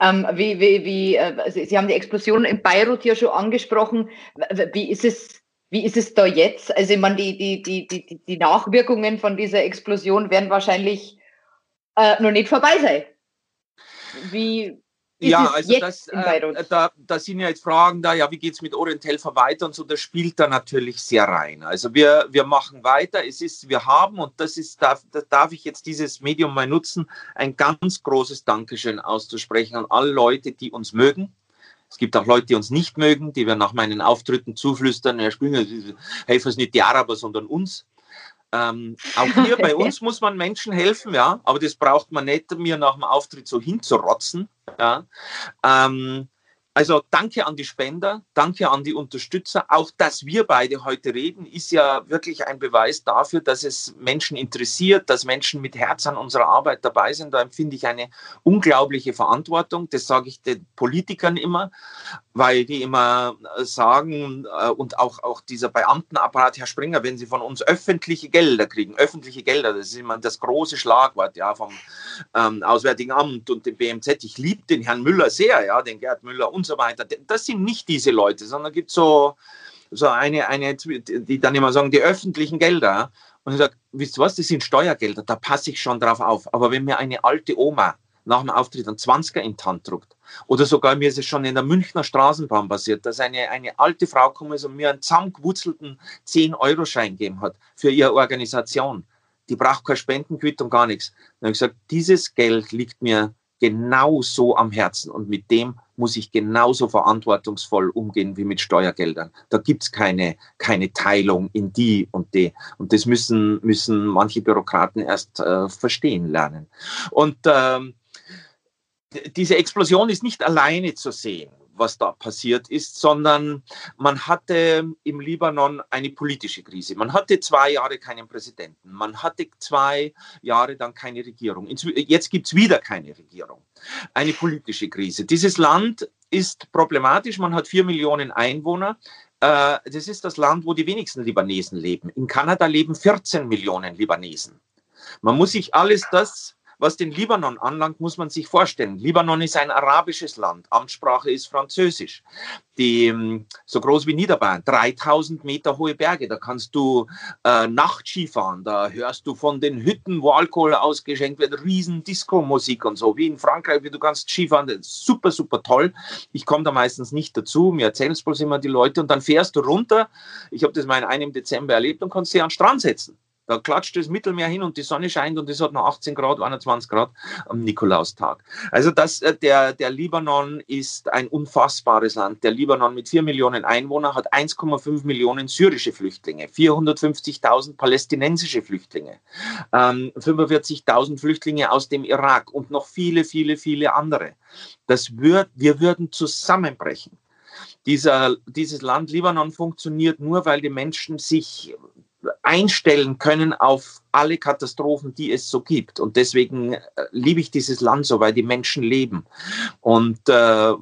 Ähm, wie, wie, wie, äh, Sie haben die Explosion in Beirut ja schon angesprochen. Wie ist es, wie ist es da jetzt? Also, ich meine, die, die, die, die, die Nachwirkungen von dieser Explosion werden wahrscheinlich äh, noch nicht vorbei sein. Wie, ja, also das, äh, da, da sind ja jetzt Fragen da, ja, wie geht es mit Orientelfer weiter und so, das spielt da natürlich sehr rein. Also wir, wir machen weiter, es ist, wir haben, und das ist, darf, da darf ich jetzt dieses Medium mal nutzen, ein ganz großes Dankeschön auszusprechen an alle Leute, die uns mögen. Es gibt auch Leute, die uns nicht mögen, die wir nach meinen Auftritten zuflüstern, Herr Spünger, helfen es nicht die Araber, sondern uns. Ähm, auch hier bei uns muss man Menschen helfen, ja, aber das braucht man nicht, mir nach dem Auftritt so hinzurotzen. Ja. Ähm, also danke an die Spender, danke an die Unterstützer. Auch dass wir beide heute reden, ist ja wirklich ein Beweis dafür, dass es Menschen interessiert, dass Menschen mit Herz an unserer Arbeit dabei sind. Da empfinde ich eine unglaubliche Verantwortung. Das sage ich den Politikern immer, weil die immer sagen äh, und auch, auch dieser Beamtenapparat, Herr Springer, wenn Sie von uns öffentliche Gelder kriegen, öffentliche Gelder, das ist immer das große Schlagwort ja, vom ähm, Auswärtigen Amt und dem BMZ. Ich liebe den Herrn Müller sehr, ja, den Gerd Müller und so weiter. Das sind nicht diese Leute, sondern gibt so so eine, eine, die dann immer sagen, die öffentlichen Gelder. Und ich sage, wisst ihr was, das sind Steuergelder, da passe ich schon drauf auf. Aber wenn mir eine alte Oma nach dem Auftritt einen 20er in die Hand druckt, oder sogar mir ist es schon in der Münchner Straßenbahn passiert, dass eine, eine alte Frau gekommen ist und mir einen zusammengewurzelten 10-Euro-Schein gegeben hat für ihre Organisation. Die braucht keine Spendenquittung, gar nichts. Dann habe ich gesagt, dieses Geld liegt mir genauso am Herzen und mit dem muss ich genauso verantwortungsvoll umgehen wie mit Steuergeldern. Da gibt's keine, keine Teilung in die und die. Und das müssen, müssen manche Bürokraten erst äh, verstehen lernen. Und ähm, diese Explosion ist nicht alleine zu sehen was da passiert ist, sondern man hatte im Libanon eine politische Krise. Man hatte zwei Jahre keinen Präsidenten. Man hatte zwei Jahre dann keine Regierung. Jetzt gibt es wieder keine Regierung. Eine politische Krise. Dieses Land ist problematisch. Man hat vier Millionen Einwohner. Äh, das ist das Land, wo die wenigsten Libanesen leben. In Kanada leben 14 Millionen Libanesen. Man muss sich alles das was den Libanon anlangt, muss man sich vorstellen. Libanon ist ein arabisches Land. Amtssprache ist Französisch. Die, ähm, so groß wie Niederbayern, 3000 Meter hohe Berge. Da kannst du äh, Nachtski fahren. Da hörst du von den Hütten, wo Alkohol ausgeschenkt wird, riesen Disco-Musik und so. Wie in Frankreich, wie du kannst Skifahren. Super, super toll. Ich komme da meistens nicht dazu. Mir erzählen es bloß immer die Leute. Und dann fährst du runter. Ich habe das mal in einem Dezember erlebt und kannst dich an den Strand setzen Da klatscht das Mittelmeer hin und die Sonne scheint und es hat noch 18 Grad, 21 Grad am Nikolaustag. Also das, äh, der, der Libanon ist ein unfassbares Land. Der Libanon mit 4 Millionen Einwohnern hat 1,5 Millionen syrische Flüchtlinge, 450.000 palästinensische Flüchtlinge, ähm, 45.000 Flüchtlinge aus dem Irak und noch viele, viele, viele andere. Das wird, wir würden zusammenbrechen. Dieser, dieses Land Libanon funktioniert nur, weil die Menschen sich einstellen können auf alle Katastrophen, die es so gibt. Und deswegen äh, liebe ich dieses Land so, weil die Menschen leben. Und äh,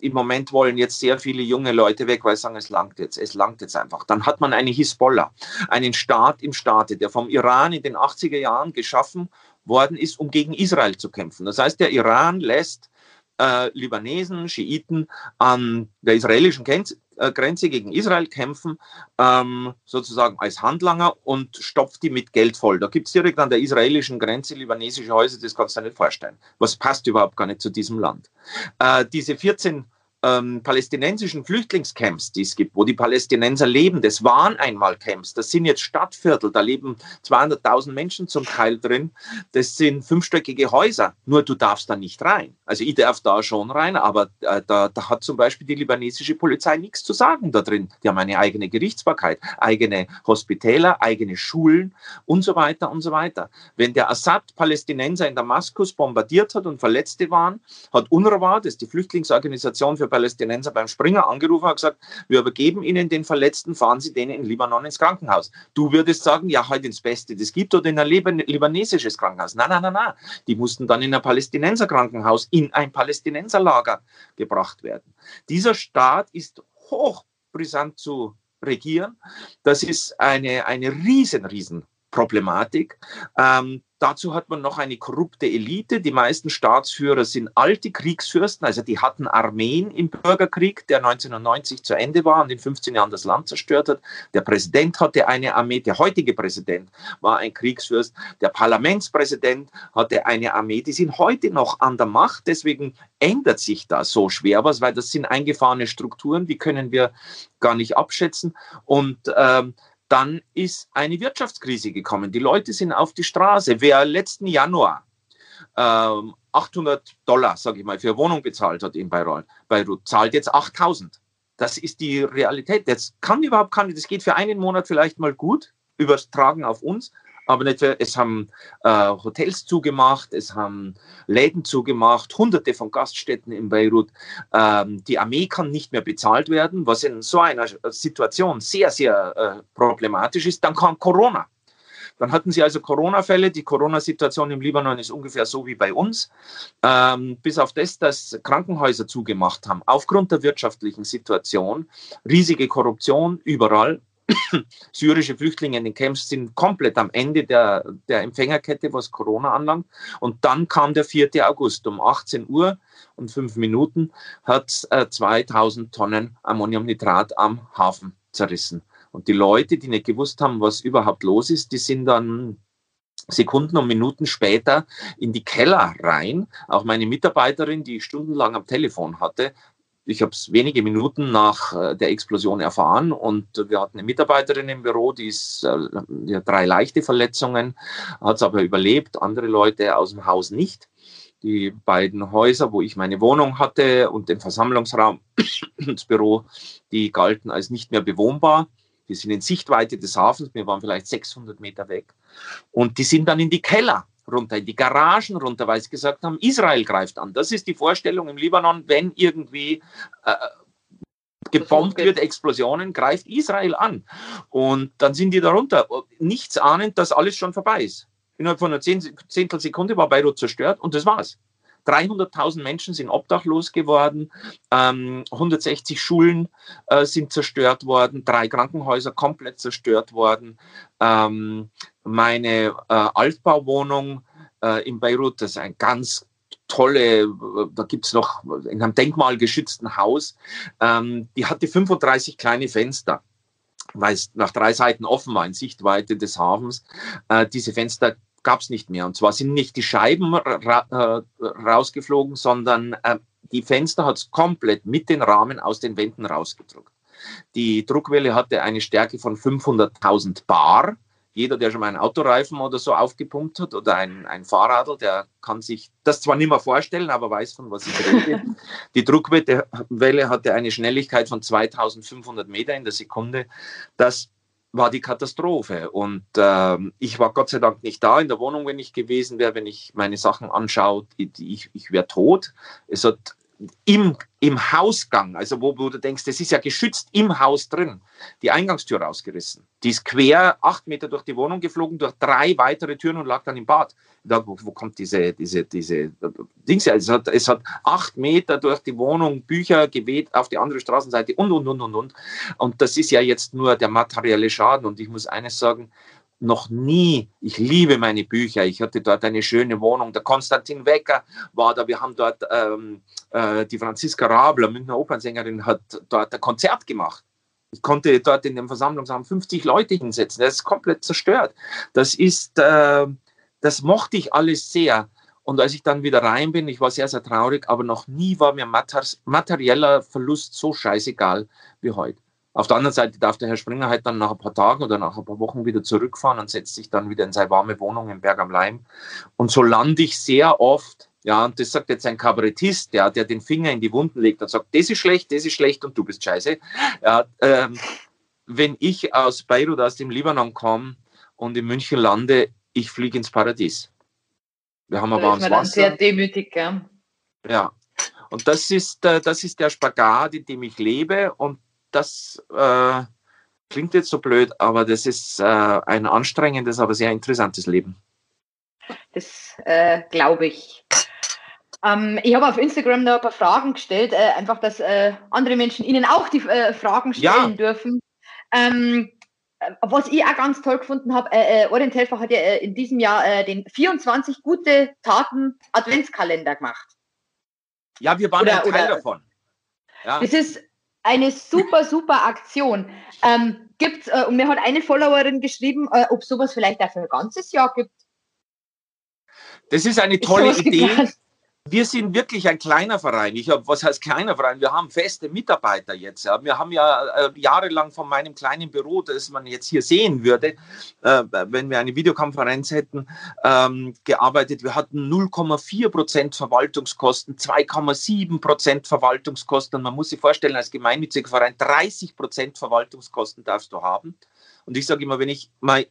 im Moment wollen jetzt sehr viele junge Leute weg, weil sie sagen, es langt jetzt, es langt jetzt einfach. Dann hat man eine Hisbollah, einen Staat im Staate, der vom Iran in den 80er Jahren geschaffen worden ist, um gegen Israel zu kämpfen. Das heißt, der Iran lässt äh, Libanesen, Schiiten an der israelischen äh, Grenze gegen Israel kämpfen, ähm, sozusagen als Handlanger und stopft die mit Geld voll. Da gibt es direkt an der israelischen Grenze libanesische Häuser, das kannst du dir nicht vorstellen. Was passt überhaupt gar nicht zu diesem Land? Äh, diese 14 ähm, palästinensischen Flüchtlingscamps, die es gibt, wo die Palästinenser leben, das waren einmal Camps. Das sind jetzt Stadtviertel, da leben 200.000 Menschen zum Teil drin. Das sind fünfstöckige Häuser, nur du darfst da nicht rein. Also ich darf da schon rein, aber äh, da, da hat zum Beispiel die libanesische Polizei nichts zu sagen da drin. Die haben eine eigene Gerichtsbarkeit, eigene Hospitäler, eigene Schulen und so weiter und so weiter. Wenn der Assad Palästinenser in Damaskus bombardiert hat und Verletzte waren, hat UNRWA, das ist die Flüchtlingsorganisation für Palästinenser beim Springer angerufen und gesagt, wir übergeben Ihnen den Verletzten, fahren Sie den in Libanon ins Krankenhaus. Du würdest sagen, ja, halt ins Beste, das gibt oder in ein libanesisches Krankenhaus. Nein, nein, nein, nein. Die mussten dann in ein Palästinenser Krankenhaus, in ein Palästinenserlager gebracht werden. Dieser Staat ist hochbrisant zu regieren. Das ist eine, eine riesen, riesen Problematik. Ähm, Dazu hat man noch eine korrupte Elite. Die meisten Staatsführer sind alte Kriegsfürsten, also die hatten Armeen im Bürgerkrieg, der 1990 zu Ende war und in 15 Jahren das Land zerstört hat. Der Präsident hatte eine Armee, der heutige Präsident war ein Kriegsfürst, der Parlamentspräsident hatte eine Armee. Die sind heute noch an der Macht, deswegen ändert sich da so schwer was, weil das sind eingefahrene Strukturen, die können wir gar nicht abschätzen. Und ähm, dann ist eine Wirtschaftskrise gekommen. Die Leute sind auf die Straße. Wer letzten Januar ähm, 800 Dollar, sage ich mal, für Wohnung bezahlt hat in Beirut, Beirut zahlt jetzt 8000. Das ist die Realität. Das kann überhaupt kann, das geht für einen Monat vielleicht mal gut, übertragen auf uns, aber nicht, es haben äh, Hotels zugemacht, es haben Läden zugemacht, hunderte von Gaststätten in Beirut. Ähm, die Armee kann nicht mehr bezahlt werden, was in so einer Situation sehr, sehr äh, problematisch ist. Dann kam Corona. Dann hatten sie also Corona-Fälle. Die Corona-Situation im Libanon ist ungefähr so wie bei uns. Ähm, bis auf das, dass Krankenhäuser zugemacht haben, aufgrund der wirtschaftlichen Situation, riesige Korruption überall, syrische Flüchtlinge in den Camps sind komplett am Ende der, der Empfängerkette, was Corona anlangt. Und dann kam der 4. August um 18 Uhr und 5 Minuten hat äh, 2000 Tonnen Ammoniumnitrat am Hafen zerrissen. Und die Leute, die nicht gewusst haben, was überhaupt los ist, die sind dann Sekunden und Minuten später in die Keller rein. Auch meine Mitarbeiterin, die stundenlang am Telefon hatte, ich habe es wenige Minuten nach äh, der Explosion erfahren und wir hatten eine Mitarbeiterin im Büro, die, ist, äh, drei leichte Verletzungen, hat es aber überlebt, andere Leute aus dem Haus nicht. Die beiden Häuser, wo ich meine Wohnung hatte und den Versammlungsraum, *coughs* das Büro, die galten als nicht mehr bewohnbar. Die sind in Sichtweite des Hafens, wir waren vielleicht 600 Meter weg. Und die sind dann in die Keller runter, in die Garagen runter, weil sie gesagt haben, Israel greift an. Das ist die Vorstellung im Libanon, wenn irgendwie äh, gebombt wird, Explosionen, greift Israel an. Und dann sind die darunter, nichts ahnend, dass alles schon vorbei ist. Innerhalb von einer Zehntelsekunde war Beirut zerstört und das war's. 300.000 Menschen sind obdachlos geworden, ähm, 160 Schulen äh, sind zerstört worden, drei Krankenhäuser komplett zerstört worden. Ähm, meine äh, Altbauwohnung äh, in Beirut, das ist ein ganz tolle, da gibt es noch in einem denkmalgeschützten Haus, ähm, die hatte 35 kleine Fenster weil es nach drei Seiten offen war in Sichtweite des Hafens. Äh, diese Fenster gab es nicht mehr. Und zwar sind nicht die Scheiben ra äh, rausgeflogen, sondern äh, die Fenster hat es komplett mit den Rahmen aus den Wänden rausgedruckt. Die Druckwelle hatte eine Stärke von 500.000 Bar. jeder, der schon mal einen Autoreifen oder so aufgepumpt hat oder ein, ein Fahrradl, der kann sich das zwar nicht mehr vorstellen, aber weiß, von was ich rede. Die Druckwelle hatte eine Schnelligkeit von 2500 Meter in der Sekunde. Das war die Katastrophe. Und äh, ich war Gott sei Dank nicht da in der Wohnung, wenn ich gewesen wäre, wenn ich meine Sachen anschaue, ich, ich wäre tot. Es hat im, im Hausgang, also wo, wo, du denkst, das ist ja geschützt im Haus drin, die Eingangstür rausgerissen. Die ist quer acht Meter durch die Wohnung geflogen, durch drei weitere Türen und lag dann im Bad. Da, wo, wo kommt diese, diese, diese Dings? Es hat, es hat acht Meter durch die Wohnung Bücher geweht auf die andere Straßenseite und, und, und, und, und. Und das ist ja jetzt nur der materielle Schaden. Und ich muss eines sagen, noch nie, ich liebe meine Bücher, ich hatte dort eine schöne Wohnung, der Konstantin Wecker war da, wir haben dort, ähm, äh, die Franziska Rabler, Münchner Opernsängerin, hat dort ein Konzert gemacht. Ich konnte dort in dem Versammlungsraum 50 Leute hinsetzen, das ist komplett zerstört. Das ist, äh, das mochte ich alles sehr. Und als ich dann wieder rein bin, ich war sehr, sehr traurig, aber noch nie war mir materieller Verlust so scheißegal wie heute. Auf der anderen Seite darf der Herr Springer halt dann nach ein paar Tagen oder nach ein paar Wochen wieder zurückfahren und setzt sich dann wieder in seine warme Wohnung im Berg am Leim. Und so lande ich sehr oft, ja, und das sagt jetzt ein Kabarettist, ja, der den Finger in die Wunden legt und sagt, das ist schlecht, das ist schlecht und du bist scheiße. Ja, ähm, wenn ich aus Beirut, aus dem Libanon komme und in München lande, ich fliege ins Paradies. Wir haben aber uns Wasser. sehr demütig, ja. Ja. Und das ist, äh, das ist der Spagat, in dem ich lebe. Und das äh, klingt jetzt so blöd, aber das ist äh, ein anstrengendes, aber sehr interessantes Leben. Das äh, glaube ich. Ähm, ich habe auf Instagram noch ein paar Fragen gestellt, äh, einfach, dass äh, andere Menschen Ihnen auch die äh, Fragen stellen ja. dürfen. Ähm, was ich auch ganz toll gefunden habe, äh, Orient Helfer hat ja in diesem Jahr den 24 gute Taten Adventskalender gemacht. Ja, wir waren oder, ein Teil oder, davon. Ja. Das ist eine super, super Aktion. Ähm, gibt's, äh, und mir hat eine Followerin geschrieben, äh, ob sowas vielleicht auch für ein ganzes Jahr gibt. Das ist eine tolle ist Idee. Geplant? Wir sind wirklich ein kleiner Verein. Ich habe, was heißt kleiner Verein? Wir haben feste Mitarbeiter jetzt. Ja. Wir haben ja äh, jahrelang von meinem kleinen Büro, das man jetzt hier sehen würde, äh, wenn wir eine Videokonferenz hätten, ähm, gearbeitet. Wir hatten 0,4 Prozent Verwaltungskosten, 2,7 Prozent Verwaltungskosten. Man muss sich vorstellen, als gemeinnütziger Verein 30 Prozent Verwaltungskosten darfst du haben. Und ich sage immer, wenn ich mal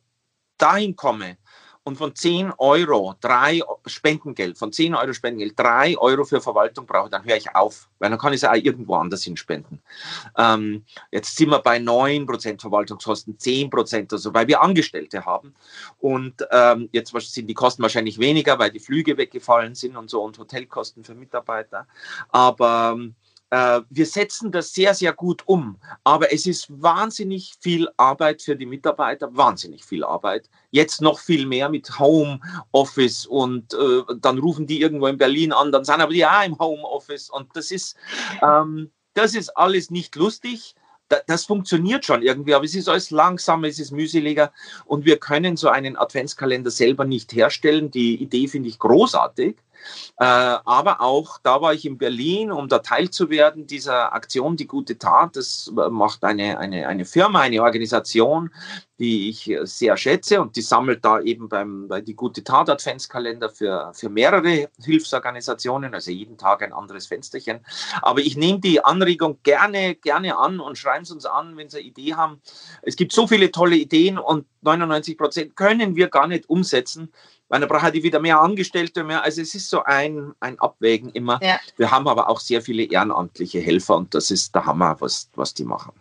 dahin komme, und von 10 Euro drei Spendengeld, von 10 Euro Spendengeld drei Euro für Verwaltung brauche, dann höre ich auf, weil dann kann ich es auch irgendwo anders hinspenden. Ähm, jetzt sind wir bei 9% Verwaltungskosten, 10% oder so, weil wir Angestellte haben. Und ähm, jetzt sind die Kosten wahrscheinlich weniger, weil die Flüge weggefallen sind und so und Hotelkosten für Mitarbeiter. Aber ähm, äh, wir setzen das sehr, sehr gut um, aber es ist wahnsinnig viel Arbeit für die Mitarbeiter, wahnsinnig viel Arbeit. Jetzt noch viel mehr mit Homeoffice und äh, dann rufen die irgendwo in Berlin an, dann sind aber die auch im Homeoffice und das ist, ähm, das ist alles nicht lustig das funktioniert schon irgendwie, aber es ist alles langsamer, es ist mühseliger und wir können so einen Adventskalender selber nicht herstellen. Die Idee finde ich großartig. Äh, aber auch da war ich in Berlin, um da teilzuwerden dieser Aktion Die gute Tat. Das macht eine, eine, eine Firma, eine Organisation, die ich sehr schätze und die sammelt da eben beim bei die gute Tat Adventskalender für, für mehrere Hilfsorganisationen, also jeden Tag ein anderes Fensterchen. Aber ich nehme die Anregung gerne, gerne an und schreiben es uns an, wenn Sie eine Idee haben. Es gibt so viele tolle Ideen und 99 Prozent können wir gar nicht umsetzen weil dann braucht die wieder mehr Angestellte mehr. Also es ist so ein, ein Abwägen immer. Ja. Wir haben aber auch sehr viele ehrenamtliche Helfer und das ist der Hammer, was, was die machen.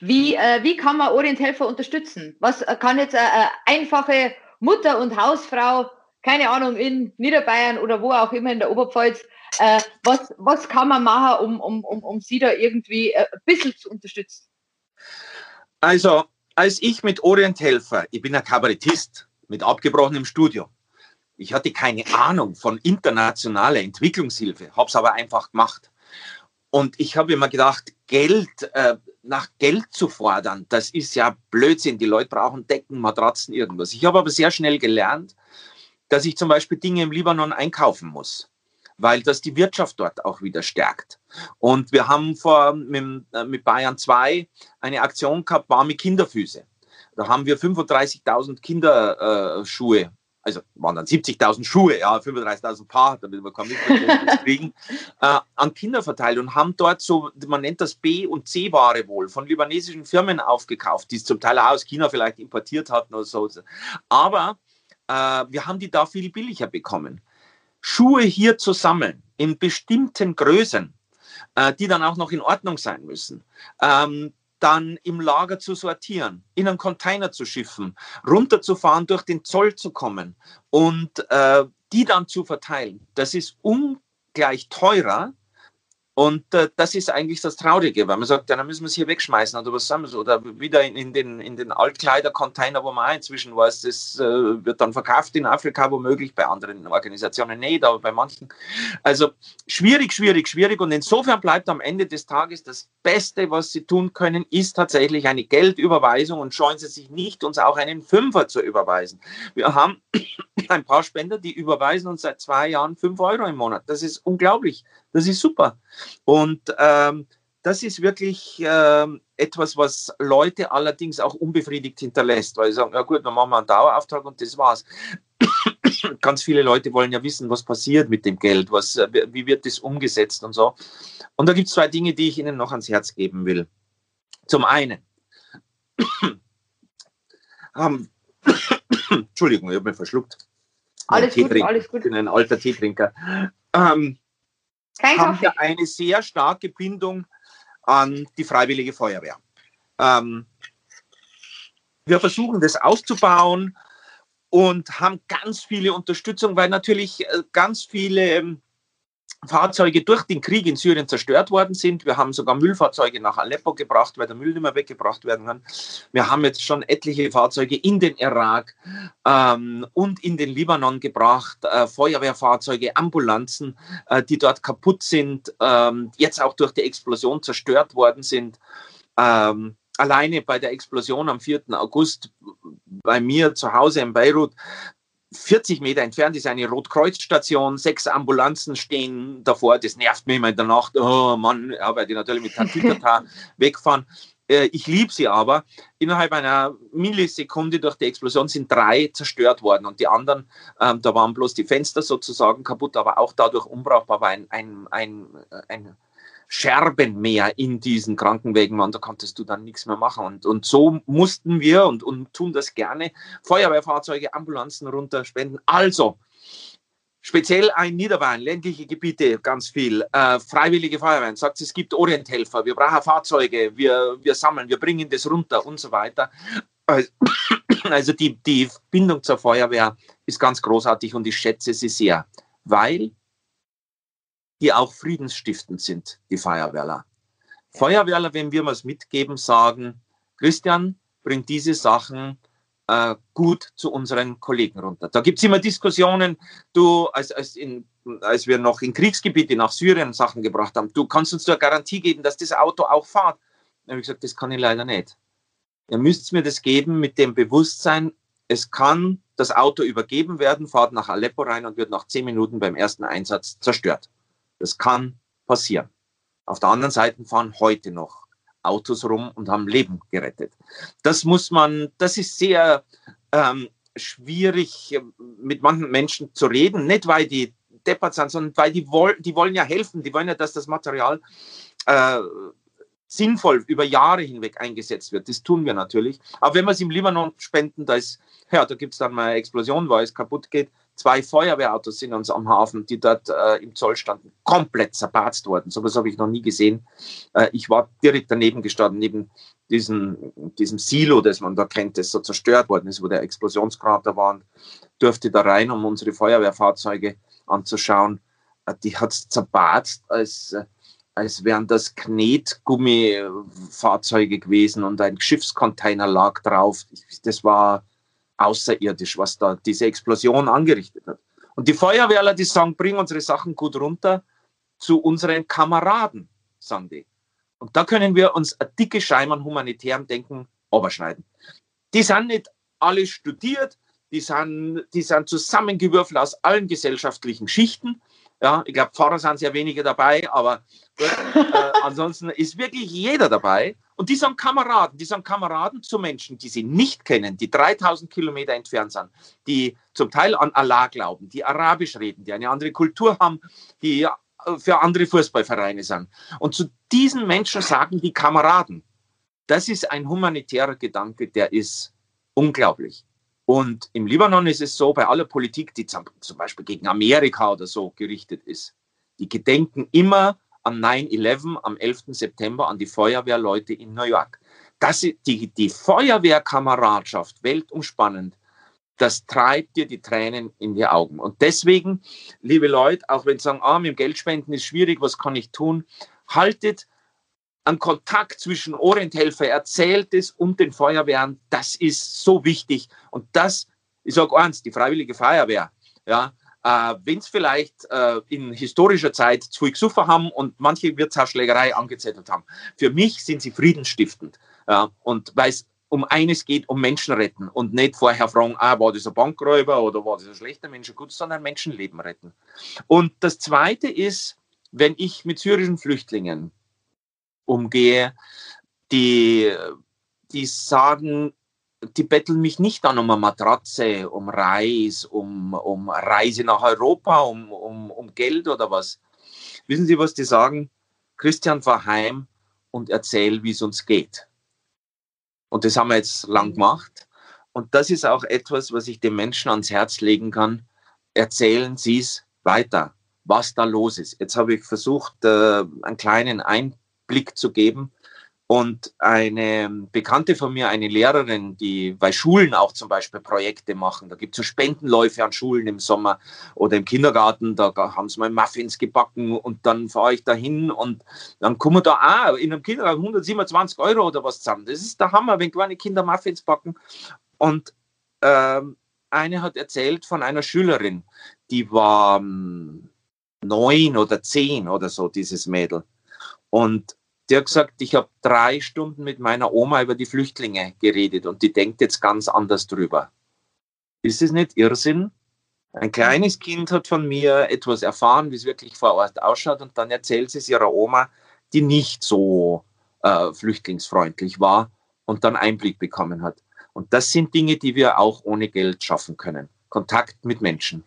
Wie, äh, wie kann man Orienthelfer unterstützen? Was äh, kann jetzt eine äh, einfache Mutter und Hausfrau, keine Ahnung, in Niederbayern oder wo auch immer in der Oberpfalz, äh, was, was kann man machen, um, um, um, um sie da irgendwie äh, ein bisschen zu unterstützen? Also, als ich mit Orienthelfer, ich bin ein Kabarettist, mit abgebrochenem Studium. Ich hatte keine Ahnung von internationaler Entwicklungshilfe, habe es aber einfach gemacht. Und ich habe immer gedacht, Geld, äh, nach Geld zu fordern, das ist ja Blödsinn. Die Leute brauchen Decken, Matratzen, irgendwas. Ich habe aber sehr schnell gelernt, dass ich zum Beispiel Dinge im Libanon einkaufen muss, weil das die Wirtschaft dort auch wieder stärkt. Und wir haben vor mit, äh, mit Bayern 2 eine Aktion gehabt, warme Kinderfüße. Da haben wir 35.000 Kinderschuhe also waren dann 70.000 Schuhe, ja, 35.000 Paar, damit wir Missverständnis kriegen, *laughs* äh, an Kinder verteilt und haben dort so, man nennt das B- und C-Ware wohl, von libanesischen Firmen aufgekauft, die es zum Teil auch aus China vielleicht importiert hatten oder so. Aber äh, wir haben die da viel billiger bekommen. Schuhe hier zu sammeln, in bestimmten Größen, äh, die dann auch noch in Ordnung sein müssen. Ähm, dann im Lager zu sortieren, in einen Container zu schiffen, runterzufahren, durch den Zoll zu kommen und äh, die dann zu verteilen. Das ist ungleich teurer und äh, das ist eigentlich das Traurige, weil man sagt, ja, dann müssen wir es hier wegschmeißen oder was sagen wir so, oder wieder in, in, den, in den Altkleidercontainer, wo man auch inzwischen weiß, das äh, wird dann verkauft in Afrika womöglich, bei anderen Organisationen nicht, aber bei manchen. Also schwierig, schwierig, schwierig und insofern bleibt am Ende des Tages das Beste, was Sie tun können, ist tatsächlich eine Geldüberweisung und scheuen Sie sich nicht, uns auch einen Fünfer zu überweisen. Wir haben *coughs* ein paar Spender, die überweisen uns seit zwei Jahren fünf Euro im Monat. Das ist unglaublich. Das ist super. Und ähm, das ist wirklich ähm, etwas, was Leute allerdings auch unbefriedigt hinterlässt, weil sie sagen, ja gut, dann machen wir einen Dauerauftrag und das war's. *coughs* Ganz viele Leute wollen ja wissen, was passiert mit dem Geld, was, äh, wie wird das umgesetzt und so. Und da gibt es zwei Dinge, die ich Ihnen noch ans Herz geben will. Zum einen, haben, *coughs* *coughs* Entschuldigung, ich habe mich verschluckt. Alles gut, alles gut. Ich bin ein alter Teetrinker. Ähm, Kein haben wir eine sehr starke Bindung an die Freiwillige Feuerwehr. Ähm, wir versuchen das auszubauen und haben ganz viele Unterstützung, weil natürlich äh, ganz viele ähm, Fahrzeuge durch den Krieg in Syrien zerstört worden sind. Wir haben sogar Müllfahrzeuge nach Aleppo gebracht, weil der Müll nicht mehr weggebracht werden kann. Wir haben jetzt schon etliche Fahrzeuge in den Irak ähm, und in den Libanon gebracht, äh, Feuerwehrfahrzeuge, Ambulanzen, äh, die dort kaputt sind, ähm, jetzt auch durch die Explosion zerstört worden sind. Ähm, alleine bei der Explosion am 4. August bei mir zu Hause in Beirut 40 Meter entfernt ist eine Rotkreuzstation, sechs Ambulanzen stehen davor. Das nervt mich immer in der Nacht. Oh Mann, weil die natürlich mit *laughs* Tatütata wegfahren. Äh, ich liebe sie aber. Innerhalb einer Millisekunde durch die Explosion sind drei zerstört worden und die anderen, ähm, da waren bloß die Fenster sozusagen kaputt, aber auch dadurch unbrauchbar, weil ein, ein, ein, ein Scherbenmeer in diesen Krankenwegen waren, da konntest du dann nichts mehr machen. Und, und so mussten wir und, und tun das gerne, Feuerwehrfahrzeuge, Ambulanzen runterspenden. Also, speziell ein Niederbayern, ländliche Gebiete, ganz viel, äh, freiwillige Feuerwehren, sagt es gibt Orienthelfer, wir brauchen Fahrzeuge, wir, wir sammeln, wir bringen das runter und so weiter. Also die, die Bindung zur Feuerwehr ist ganz großartig und ich schätze sie sehr, weil die auch friedensstiftend sind, die Feuerwehrler. Feuerwehrler, wenn wir was mitgeben, sagen, Christian, bring diese Sachen äh, gut zu unseren Kollegen runter. Da gibt es immer Diskussionen, du, als, als, in, als wir noch in Kriegsgebiete nach Syrien Sachen gebracht haben, du kannst uns eine Garantie geben, dass das Auto auch fährt. Da habe ich gesagt, das kann ich leider nicht. Ihr müsst mir das geben mit dem Bewusstsein, es kann das Auto übergeben werden, fahrt nach Aleppo rein und wird nach zehn Minuten beim ersten Einsatz zerstört. Das kann passieren. Auf der anderen Seite fahren heute noch Autos rum und haben Leben gerettet. Das muss man, das ist sehr ähm, schwierig mit manchen Menschen zu reden, nicht weil die deppert sind, sondern weil die, woll, die wollen ja helfen, die wollen ja, dass das Material äh, sinnvoll über Jahre hinweg eingesetzt wird. Das tun wir natürlich. Aber wenn wir es im Libanon spenden, da ja, da gibt es dann mal eine Explosion, weil es kaputt geht, Zwei Feuerwehrautos sind uns am Hafen, die dort äh, im Zoll standen, komplett zerpatzt worden. So etwas habe ich noch nie gesehen. Äh, ich war direkt daneben gestanden, neben diesem, diesem Silo, das man da kennt, das so zerstört worden ist, wo der Explosionskrater war und durfte da rein, um unsere Feuerwehrfahrzeuge anzuschauen. Äh, die hat es zerpatzt, als, äh, als wären das Knetgummifahrzeuge gewesen und ein Schiffscontainer lag drauf. Das war außerirdisch, was da diese Explosion angerichtet hat. Und die Feuerwehrler, die sagen, bring unsere Sachen gut runter zu unseren Kameraden, sagen die. Und da können wir uns eine dicke Scheibe an humanitärem Denken überschneiden. Die sind nicht alle studiert, die sind, die sind zusammengewürfelt aus allen gesellschaftlichen Schichten. Ja, ich glaube, Pfarrer sind sehr wenige dabei, aber gut, äh, *laughs* ansonsten ist wirklich jeder dabei. Und die sind Kameraden, die sind Kameraden zu Menschen, die sie nicht kennen, die 3000 Kilometer entfernt sind, die zum Teil an Allah glauben, die Arabisch reden, die eine andere Kultur haben, die äh, für andere Fußballvereine sind. Und zu diesen Menschen sagen die Kameraden, das ist ein humanitärer Gedanke, der ist unglaublich. Und im Libanon ist es so, bei aller Politik, die zum Beispiel gegen Amerika oder so gerichtet ist, die gedenken immer an 9-11 am 11. September an die Feuerwehrleute in New York. Das die, die Feuerwehrkameradschaft, weltumspannend, das treibt dir die Tränen in die Augen. Und deswegen, liebe Leute, auch wenn Sie sagen, ah, mit dem Geldspenden ist schwierig, was kann ich tun? Haltet an Kontakt zwischen Orienthelfer erzählt es und den Feuerwehren, das ist so wichtig. Und das, ich sage eins, die Freiwillige Feuerwehr, ja, äh, wenn es vielleicht äh, in historischer Zeit zu gesuffen haben und manche Wirtshausschlägerei angezettelt haben, für mich sind sie friedensstiftend. Ja, und weil es um eines geht, um Menschen retten und nicht vorher fragen, ah, war das ein Bankräuber oder war das ein schlechter Mensch, gut, sondern Menschenleben retten. Und das Zweite ist, wenn ich mit syrischen Flüchtlingen umgehe, die, die sagen, die betteln mich nicht an um eine Matratze, um Reis, um, um Reise nach Europa, um, um, um Geld oder was. Wissen Sie, was die sagen? Christian, fahr heim und erzähl, wie es uns geht. Und das haben wir jetzt lang mhm. gemacht. Und das ist auch etwas, was ich den Menschen ans Herz legen kann. Erzählen Sie es weiter, was da los ist. Jetzt habe ich versucht, äh, einen kleinen Einblick Blick zu geben. Und eine Bekannte von mir, eine Lehrerin, die bei Schulen auch zum Beispiel Projekte machen, da gibt es so Spendenläufe an Schulen im Sommer oder im Kindergarten, da haben sie mal Muffins gebacken und dann fahre ich da hin und dann kommen da auch in einem Kindergarten 127 Euro oder was zusammen. Das ist der Hammer, wenn kleine Kinder Muffins backen. Und ähm, eine hat erzählt von einer Schülerin, die war ähm, neun oder zehn oder so, dieses Mädel. Und die hat gesagt, ich habe drei Stunden mit meiner Oma über die Flüchtlinge geredet und die denkt jetzt ganz anders drüber. Ist es nicht Irrsinn? Ein kleines Kind hat von mir etwas erfahren, wie es wirklich vor Ort ausschaut, und dann erzählt sie es ihrer Oma, die nicht so äh, flüchtlingsfreundlich war und dann Einblick bekommen hat. Und das sind Dinge, die wir auch ohne Geld schaffen können. Kontakt mit Menschen.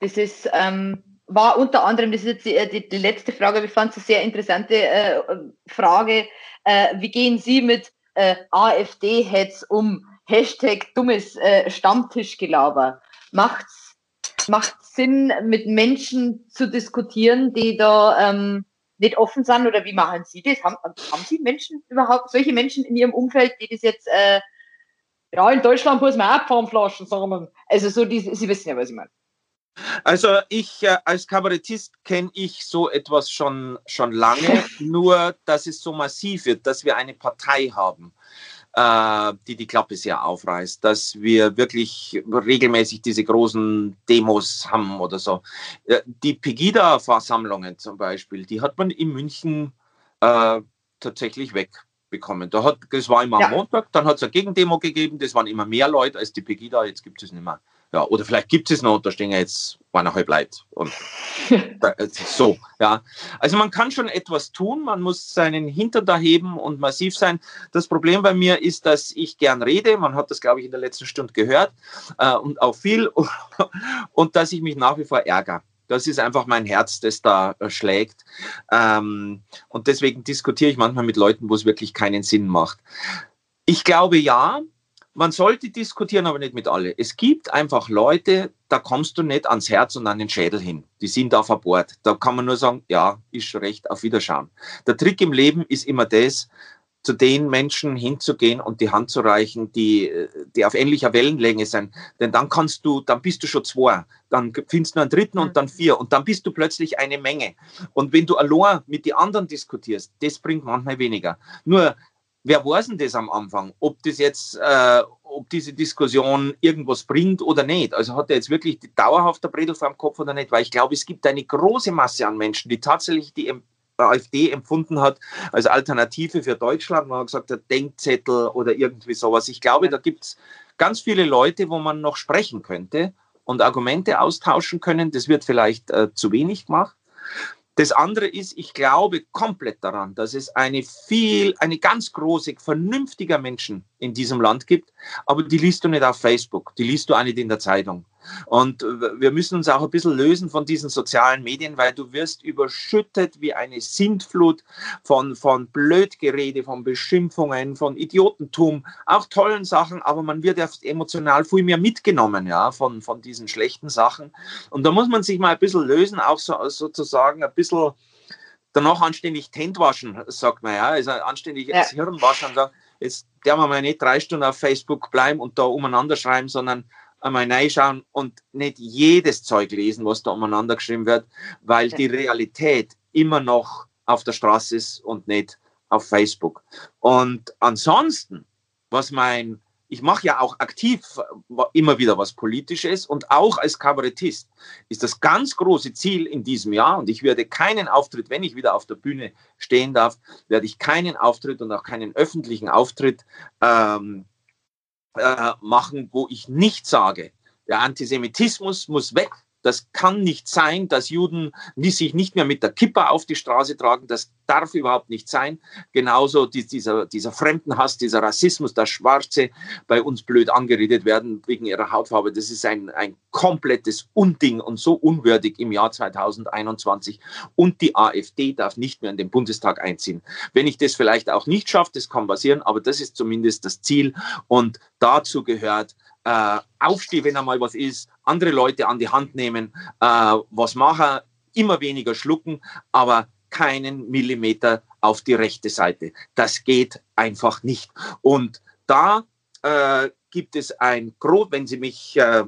Das ist ähm, war unter anderem, das ist jetzt die, äh, die, die letzte Frage, ich fand es eine sehr interessante äh, Frage, äh, wie gehen Sie mit äh, AfD-Heads um? Hashtag dummes äh, Stammtischgelaber. Macht's, macht Sinn, mit Menschen zu diskutieren, die da ähm, nicht offen sind oder wie machen Sie das? Haben, haben Sie Menschen überhaupt, solche Menschen in Ihrem Umfeld, die das jetzt, äh, ja, in Deutschland muss man auch Pfannflaschen sammeln. Also so, die, Sie wissen ja, was ich meine. Also ich äh, als Kabarettist kenne ich so etwas schon, schon lange, *laughs* nur dass es so massiv wird, dass wir eine Partei haben, äh, die die Klappe sehr aufreißt, dass wir wirklich regelmäßig diese großen Demos haben oder so. Äh, die Pegida-Versammlungen zum Beispiel, die hat man in München äh, tatsächlich wegbekommen. Da hat, das war immer ja. am Montag, dann hat es eine Gegendemo gegeben, das waren immer mehr Leute als die Pegida, jetzt gibt es nicht mehr. Ja, oder vielleicht gibt es noch, da stehen ja jetzt eineinhalb Leute. Und *laughs* so, ja. Also man kann schon etwas tun, man muss seinen Hintern da heben und massiv sein. Das Problem bei mir ist, dass ich gern rede, man hat das, glaube ich, in der letzten Stunde gehört äh, und auch viel, *laughs* und dass ich mich nach wie vor ärgere. Das ist einfach mein Herz, das da äh, schlägt. Ähm, und deswegen diskutiere ich manchmal mit Leuten, wo es wirklich keinen Sinn macht. Ich glaube ja, man sollte diskutieren, aber nicht mit alle. Es gibt einfach Leute, da kommst du nicht ans Herz und an den Schädel hin. Die sind da verbohrt. Da kann man nur sagen, ja, ist schon recht, auf Wiederschauen. Der Trick im Leben ist immer das, zu den Menschen hinzugehen und die Hand zu reichen, die, die auf ähnlicher Wellenlänge sind. Denn dann kannst du, dann bist du schon zwei, dann findest du einen dritten und dann vier und dann bist du plötzlich eine Menge. Und wenn du allein mit den anderen diskutierst, das bringt manchmal weniger. Nur wer weiß denn das am Anfang, ob das jetzt, äh, ob diese Diskussion irgendwas bringt oder nicht? Also hat er jetzt wirklich die dauerhafte Bredel vor dem Kopf oder nicht? Weil ich glaube, es gibt eine große Masse an Menschen, die tatsächlich die AfD empfunden hat als Alternative für Deutschland. Man hat gesagt, der Denkzettel oder irgendwie sowas. Ich glaube, da gibt es ganz viele Leute, wo man noch sprechen könnte und Argumente austauschen können. Das wird vielleicht äh, zu wenig gemacht. Das andere ist, ich glaube komplett daran, dass es eine viel, eine ganz große, vernünftiger Menschen in diesem Land gibt, aber die liest du nicht auf Facebook, die liest du auch nicht in der Zeitung. Und wir müssen uns auch ein bisschen lösen von diesen sozialen Medien, weil du wirst überschüttet wie eine Sintflut von, von Blödgerede, von Beschimpfungen, von Idiotentum, auch tollen Sachen, aber man wird ja emotional viel mehr mitgenommen, ja, von, von diesen schlechten Sachen. Und da muss man sich mal ein bisschen lösen, auch so, sozusagen ein bisschen danach anständig Tent waschen, sagt man, ja, also anständig ja. das Hirn waschen und sagen, jetzt der wir mal nicht drei Stunden auf Facebook bleiben und da umeinander schreiben, sondern einmal reinschauen und nicht jedes Zeug lesen, was da umeinander geschrieben wird, weil die Realität immer noch auf der Straße ist und nicht auf Facebook. Und ansonsten, was mein, ich mache ja auch aktiv immer wieder was Politisches und auch als Kabarettist ist das ganz große Ziel in diesem Jahr und ich werde keinen Auftritt, wenn ich wieder auf der Bühne stehen darf, werde ich keinen Auftritt und auch keinen öffentlichen Auftritt ähm, äh, machen, wo ich nicht sage, der Antisemitismus muss weg, das kann nicht sein, dass Juden sich nicht mehr mit der Kippa auf die Straße tragen. Das darf überhaupt nicht sein. Genauso dieser, dieser Fremdenhass, dieser Rassismus, dass Schwarze bei uns blöd angeredet werden wegen ihrer Hautfarbe. Das ist ein, ein komplettes Unding und so unwürdig im Jahr 2021. Und die AfD darf nicht mehr in den Bundestag einziehen. Wenn ich das vielleicht auch nicht schaffe, das kann passieren, aber das ist zumindest das Ziel. Und dazu gehört, äh, aufstehen, wenn einmal was ist, andere Leute an die Hand nehmen, äh, was machen, immer weniger schlucken, aber keinen Millimeter auf die rechte Seite. Das geht einfach nicht. Und da äh, gibt es ein Grot, wenn Sie mich, äh,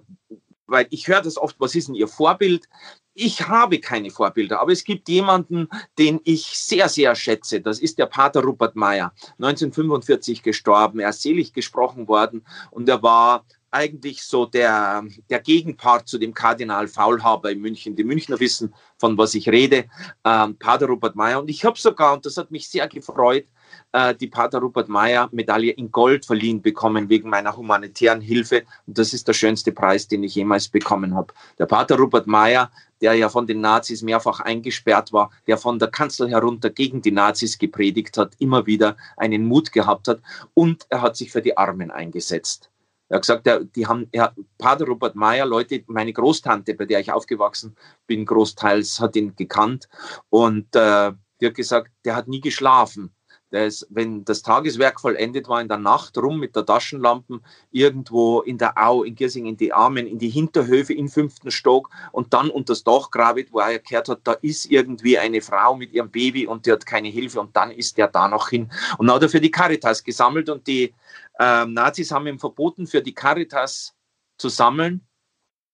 weil ich höre das oft, was ist denn Ihr Vorbild? Ich habe keine Vorbilder, aber es gibt jemanden, den ich sehr, sehr schätze. Das ist der Pater Rupert Meyer, 1945 gestorben. Er ist selig gesprochen worden und er war eigentlich so der, der Gegenpart zu dem Kardinal Faulhaber in München. Die Münchner wissen, von was ich rede, ähm, Pater Rupert Meyer. Und ich habe sogar, und das hat mich sehr gefreut, äh, die Pater Rupert Meyer Medaille in Gold verliehen bekommen wegen meiner humanitären Hilfe. Und das ist der schönste Preis, den ich jemals bekommen habe. Der Pater Rupert Meyer, der ja von den Nazis mehrfach eingesperrt war, der von der Kanzel herunter gegen die Nazis gepredigt hat, immer wieder einen Mut gehabt hat und er hat sich für die Armen eingesetzt. Er hat gesagt, der, die haben, er, Pater Robert Meyer, Leute, meine Großtante, bei der ich aufgewachsen bin, großteils hat ihn gekannt und äh, die hat gesagt, der hat nie geschlafen. Der ist, wenn das Tageswerk vollendet war, in der Nacht rum mit der Taschenlampen irgendwo in der Au, in Giersing, in die Armen, in die Hinterhöfe im fünften Stock und dann unter das Dach gravet, wo er gehört hat, da ist irgendwie eine Frau mit ihrem Baby und die hat keine Hilfe und dann ist der da noch hin. Und dann hat er für die Caritas gesammelt und die ähm, Nazis haben ihm verboten, für die Caritas zu sammeln.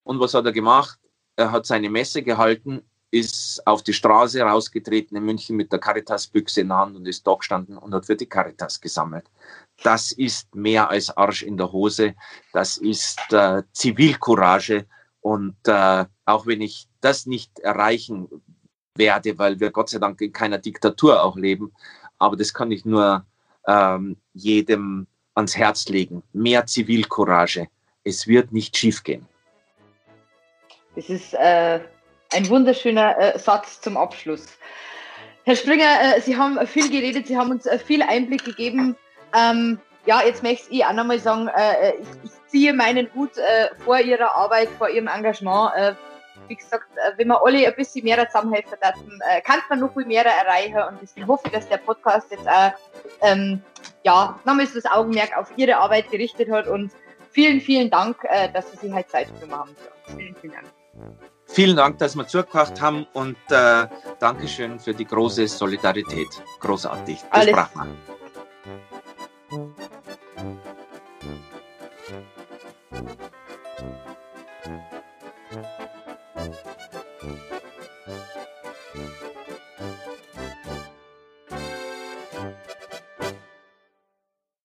Und was hat er gemacht? Er hat seine Messe gehalten, ist auf die Straße rausgetreten in München mit der Caritas-Büchse in der Hand und ist da gestanden und hat für die Caritas gesammelt. Das ist mehr als Arsch in der Hose. Das ist äh, Zivilcourage. Und äh, auch wenn ich das nicht erreichen werde, weil wir Gott sei Dank in keiner Diktatur auch leben, aber das kann ich nur ähm, jedem ans Herz legen. Mehr Zivilcourage. Es wird nicht schiefgehen. Das ist äh, ein wunderschöner äh, Satz zum Abschluss. Herr Springer, äh, Sie haben viel geredet, Sie haben uns äh, viel Einblick gegeben. Ähm, ja, jetzt möchte ich auch nochmal sagen, äh, ich, ich, ziehe meinen Hut äh, vor Ihrer Arbeit, vor Ihrem Engagement. wie gesagt, wenn wir alle ein bisschen mehr zusammenhelfen, dann kann man noch viel mehr erreichen. Und deswegen hoffe ich, dass der Podcast jetzt auch ähm, ja, nochmals das Augenmerk auf Ihre Arbeit gerichtet hat und vielen, vielen Dank, äh, dass Sie sich halt Zeit genommen haben für uns. Vielen, vielen Dank. Vielen Dank, dass wir zugehört haben und äh, Dankeschön für die große Solidarität. Großartig. Das Alles,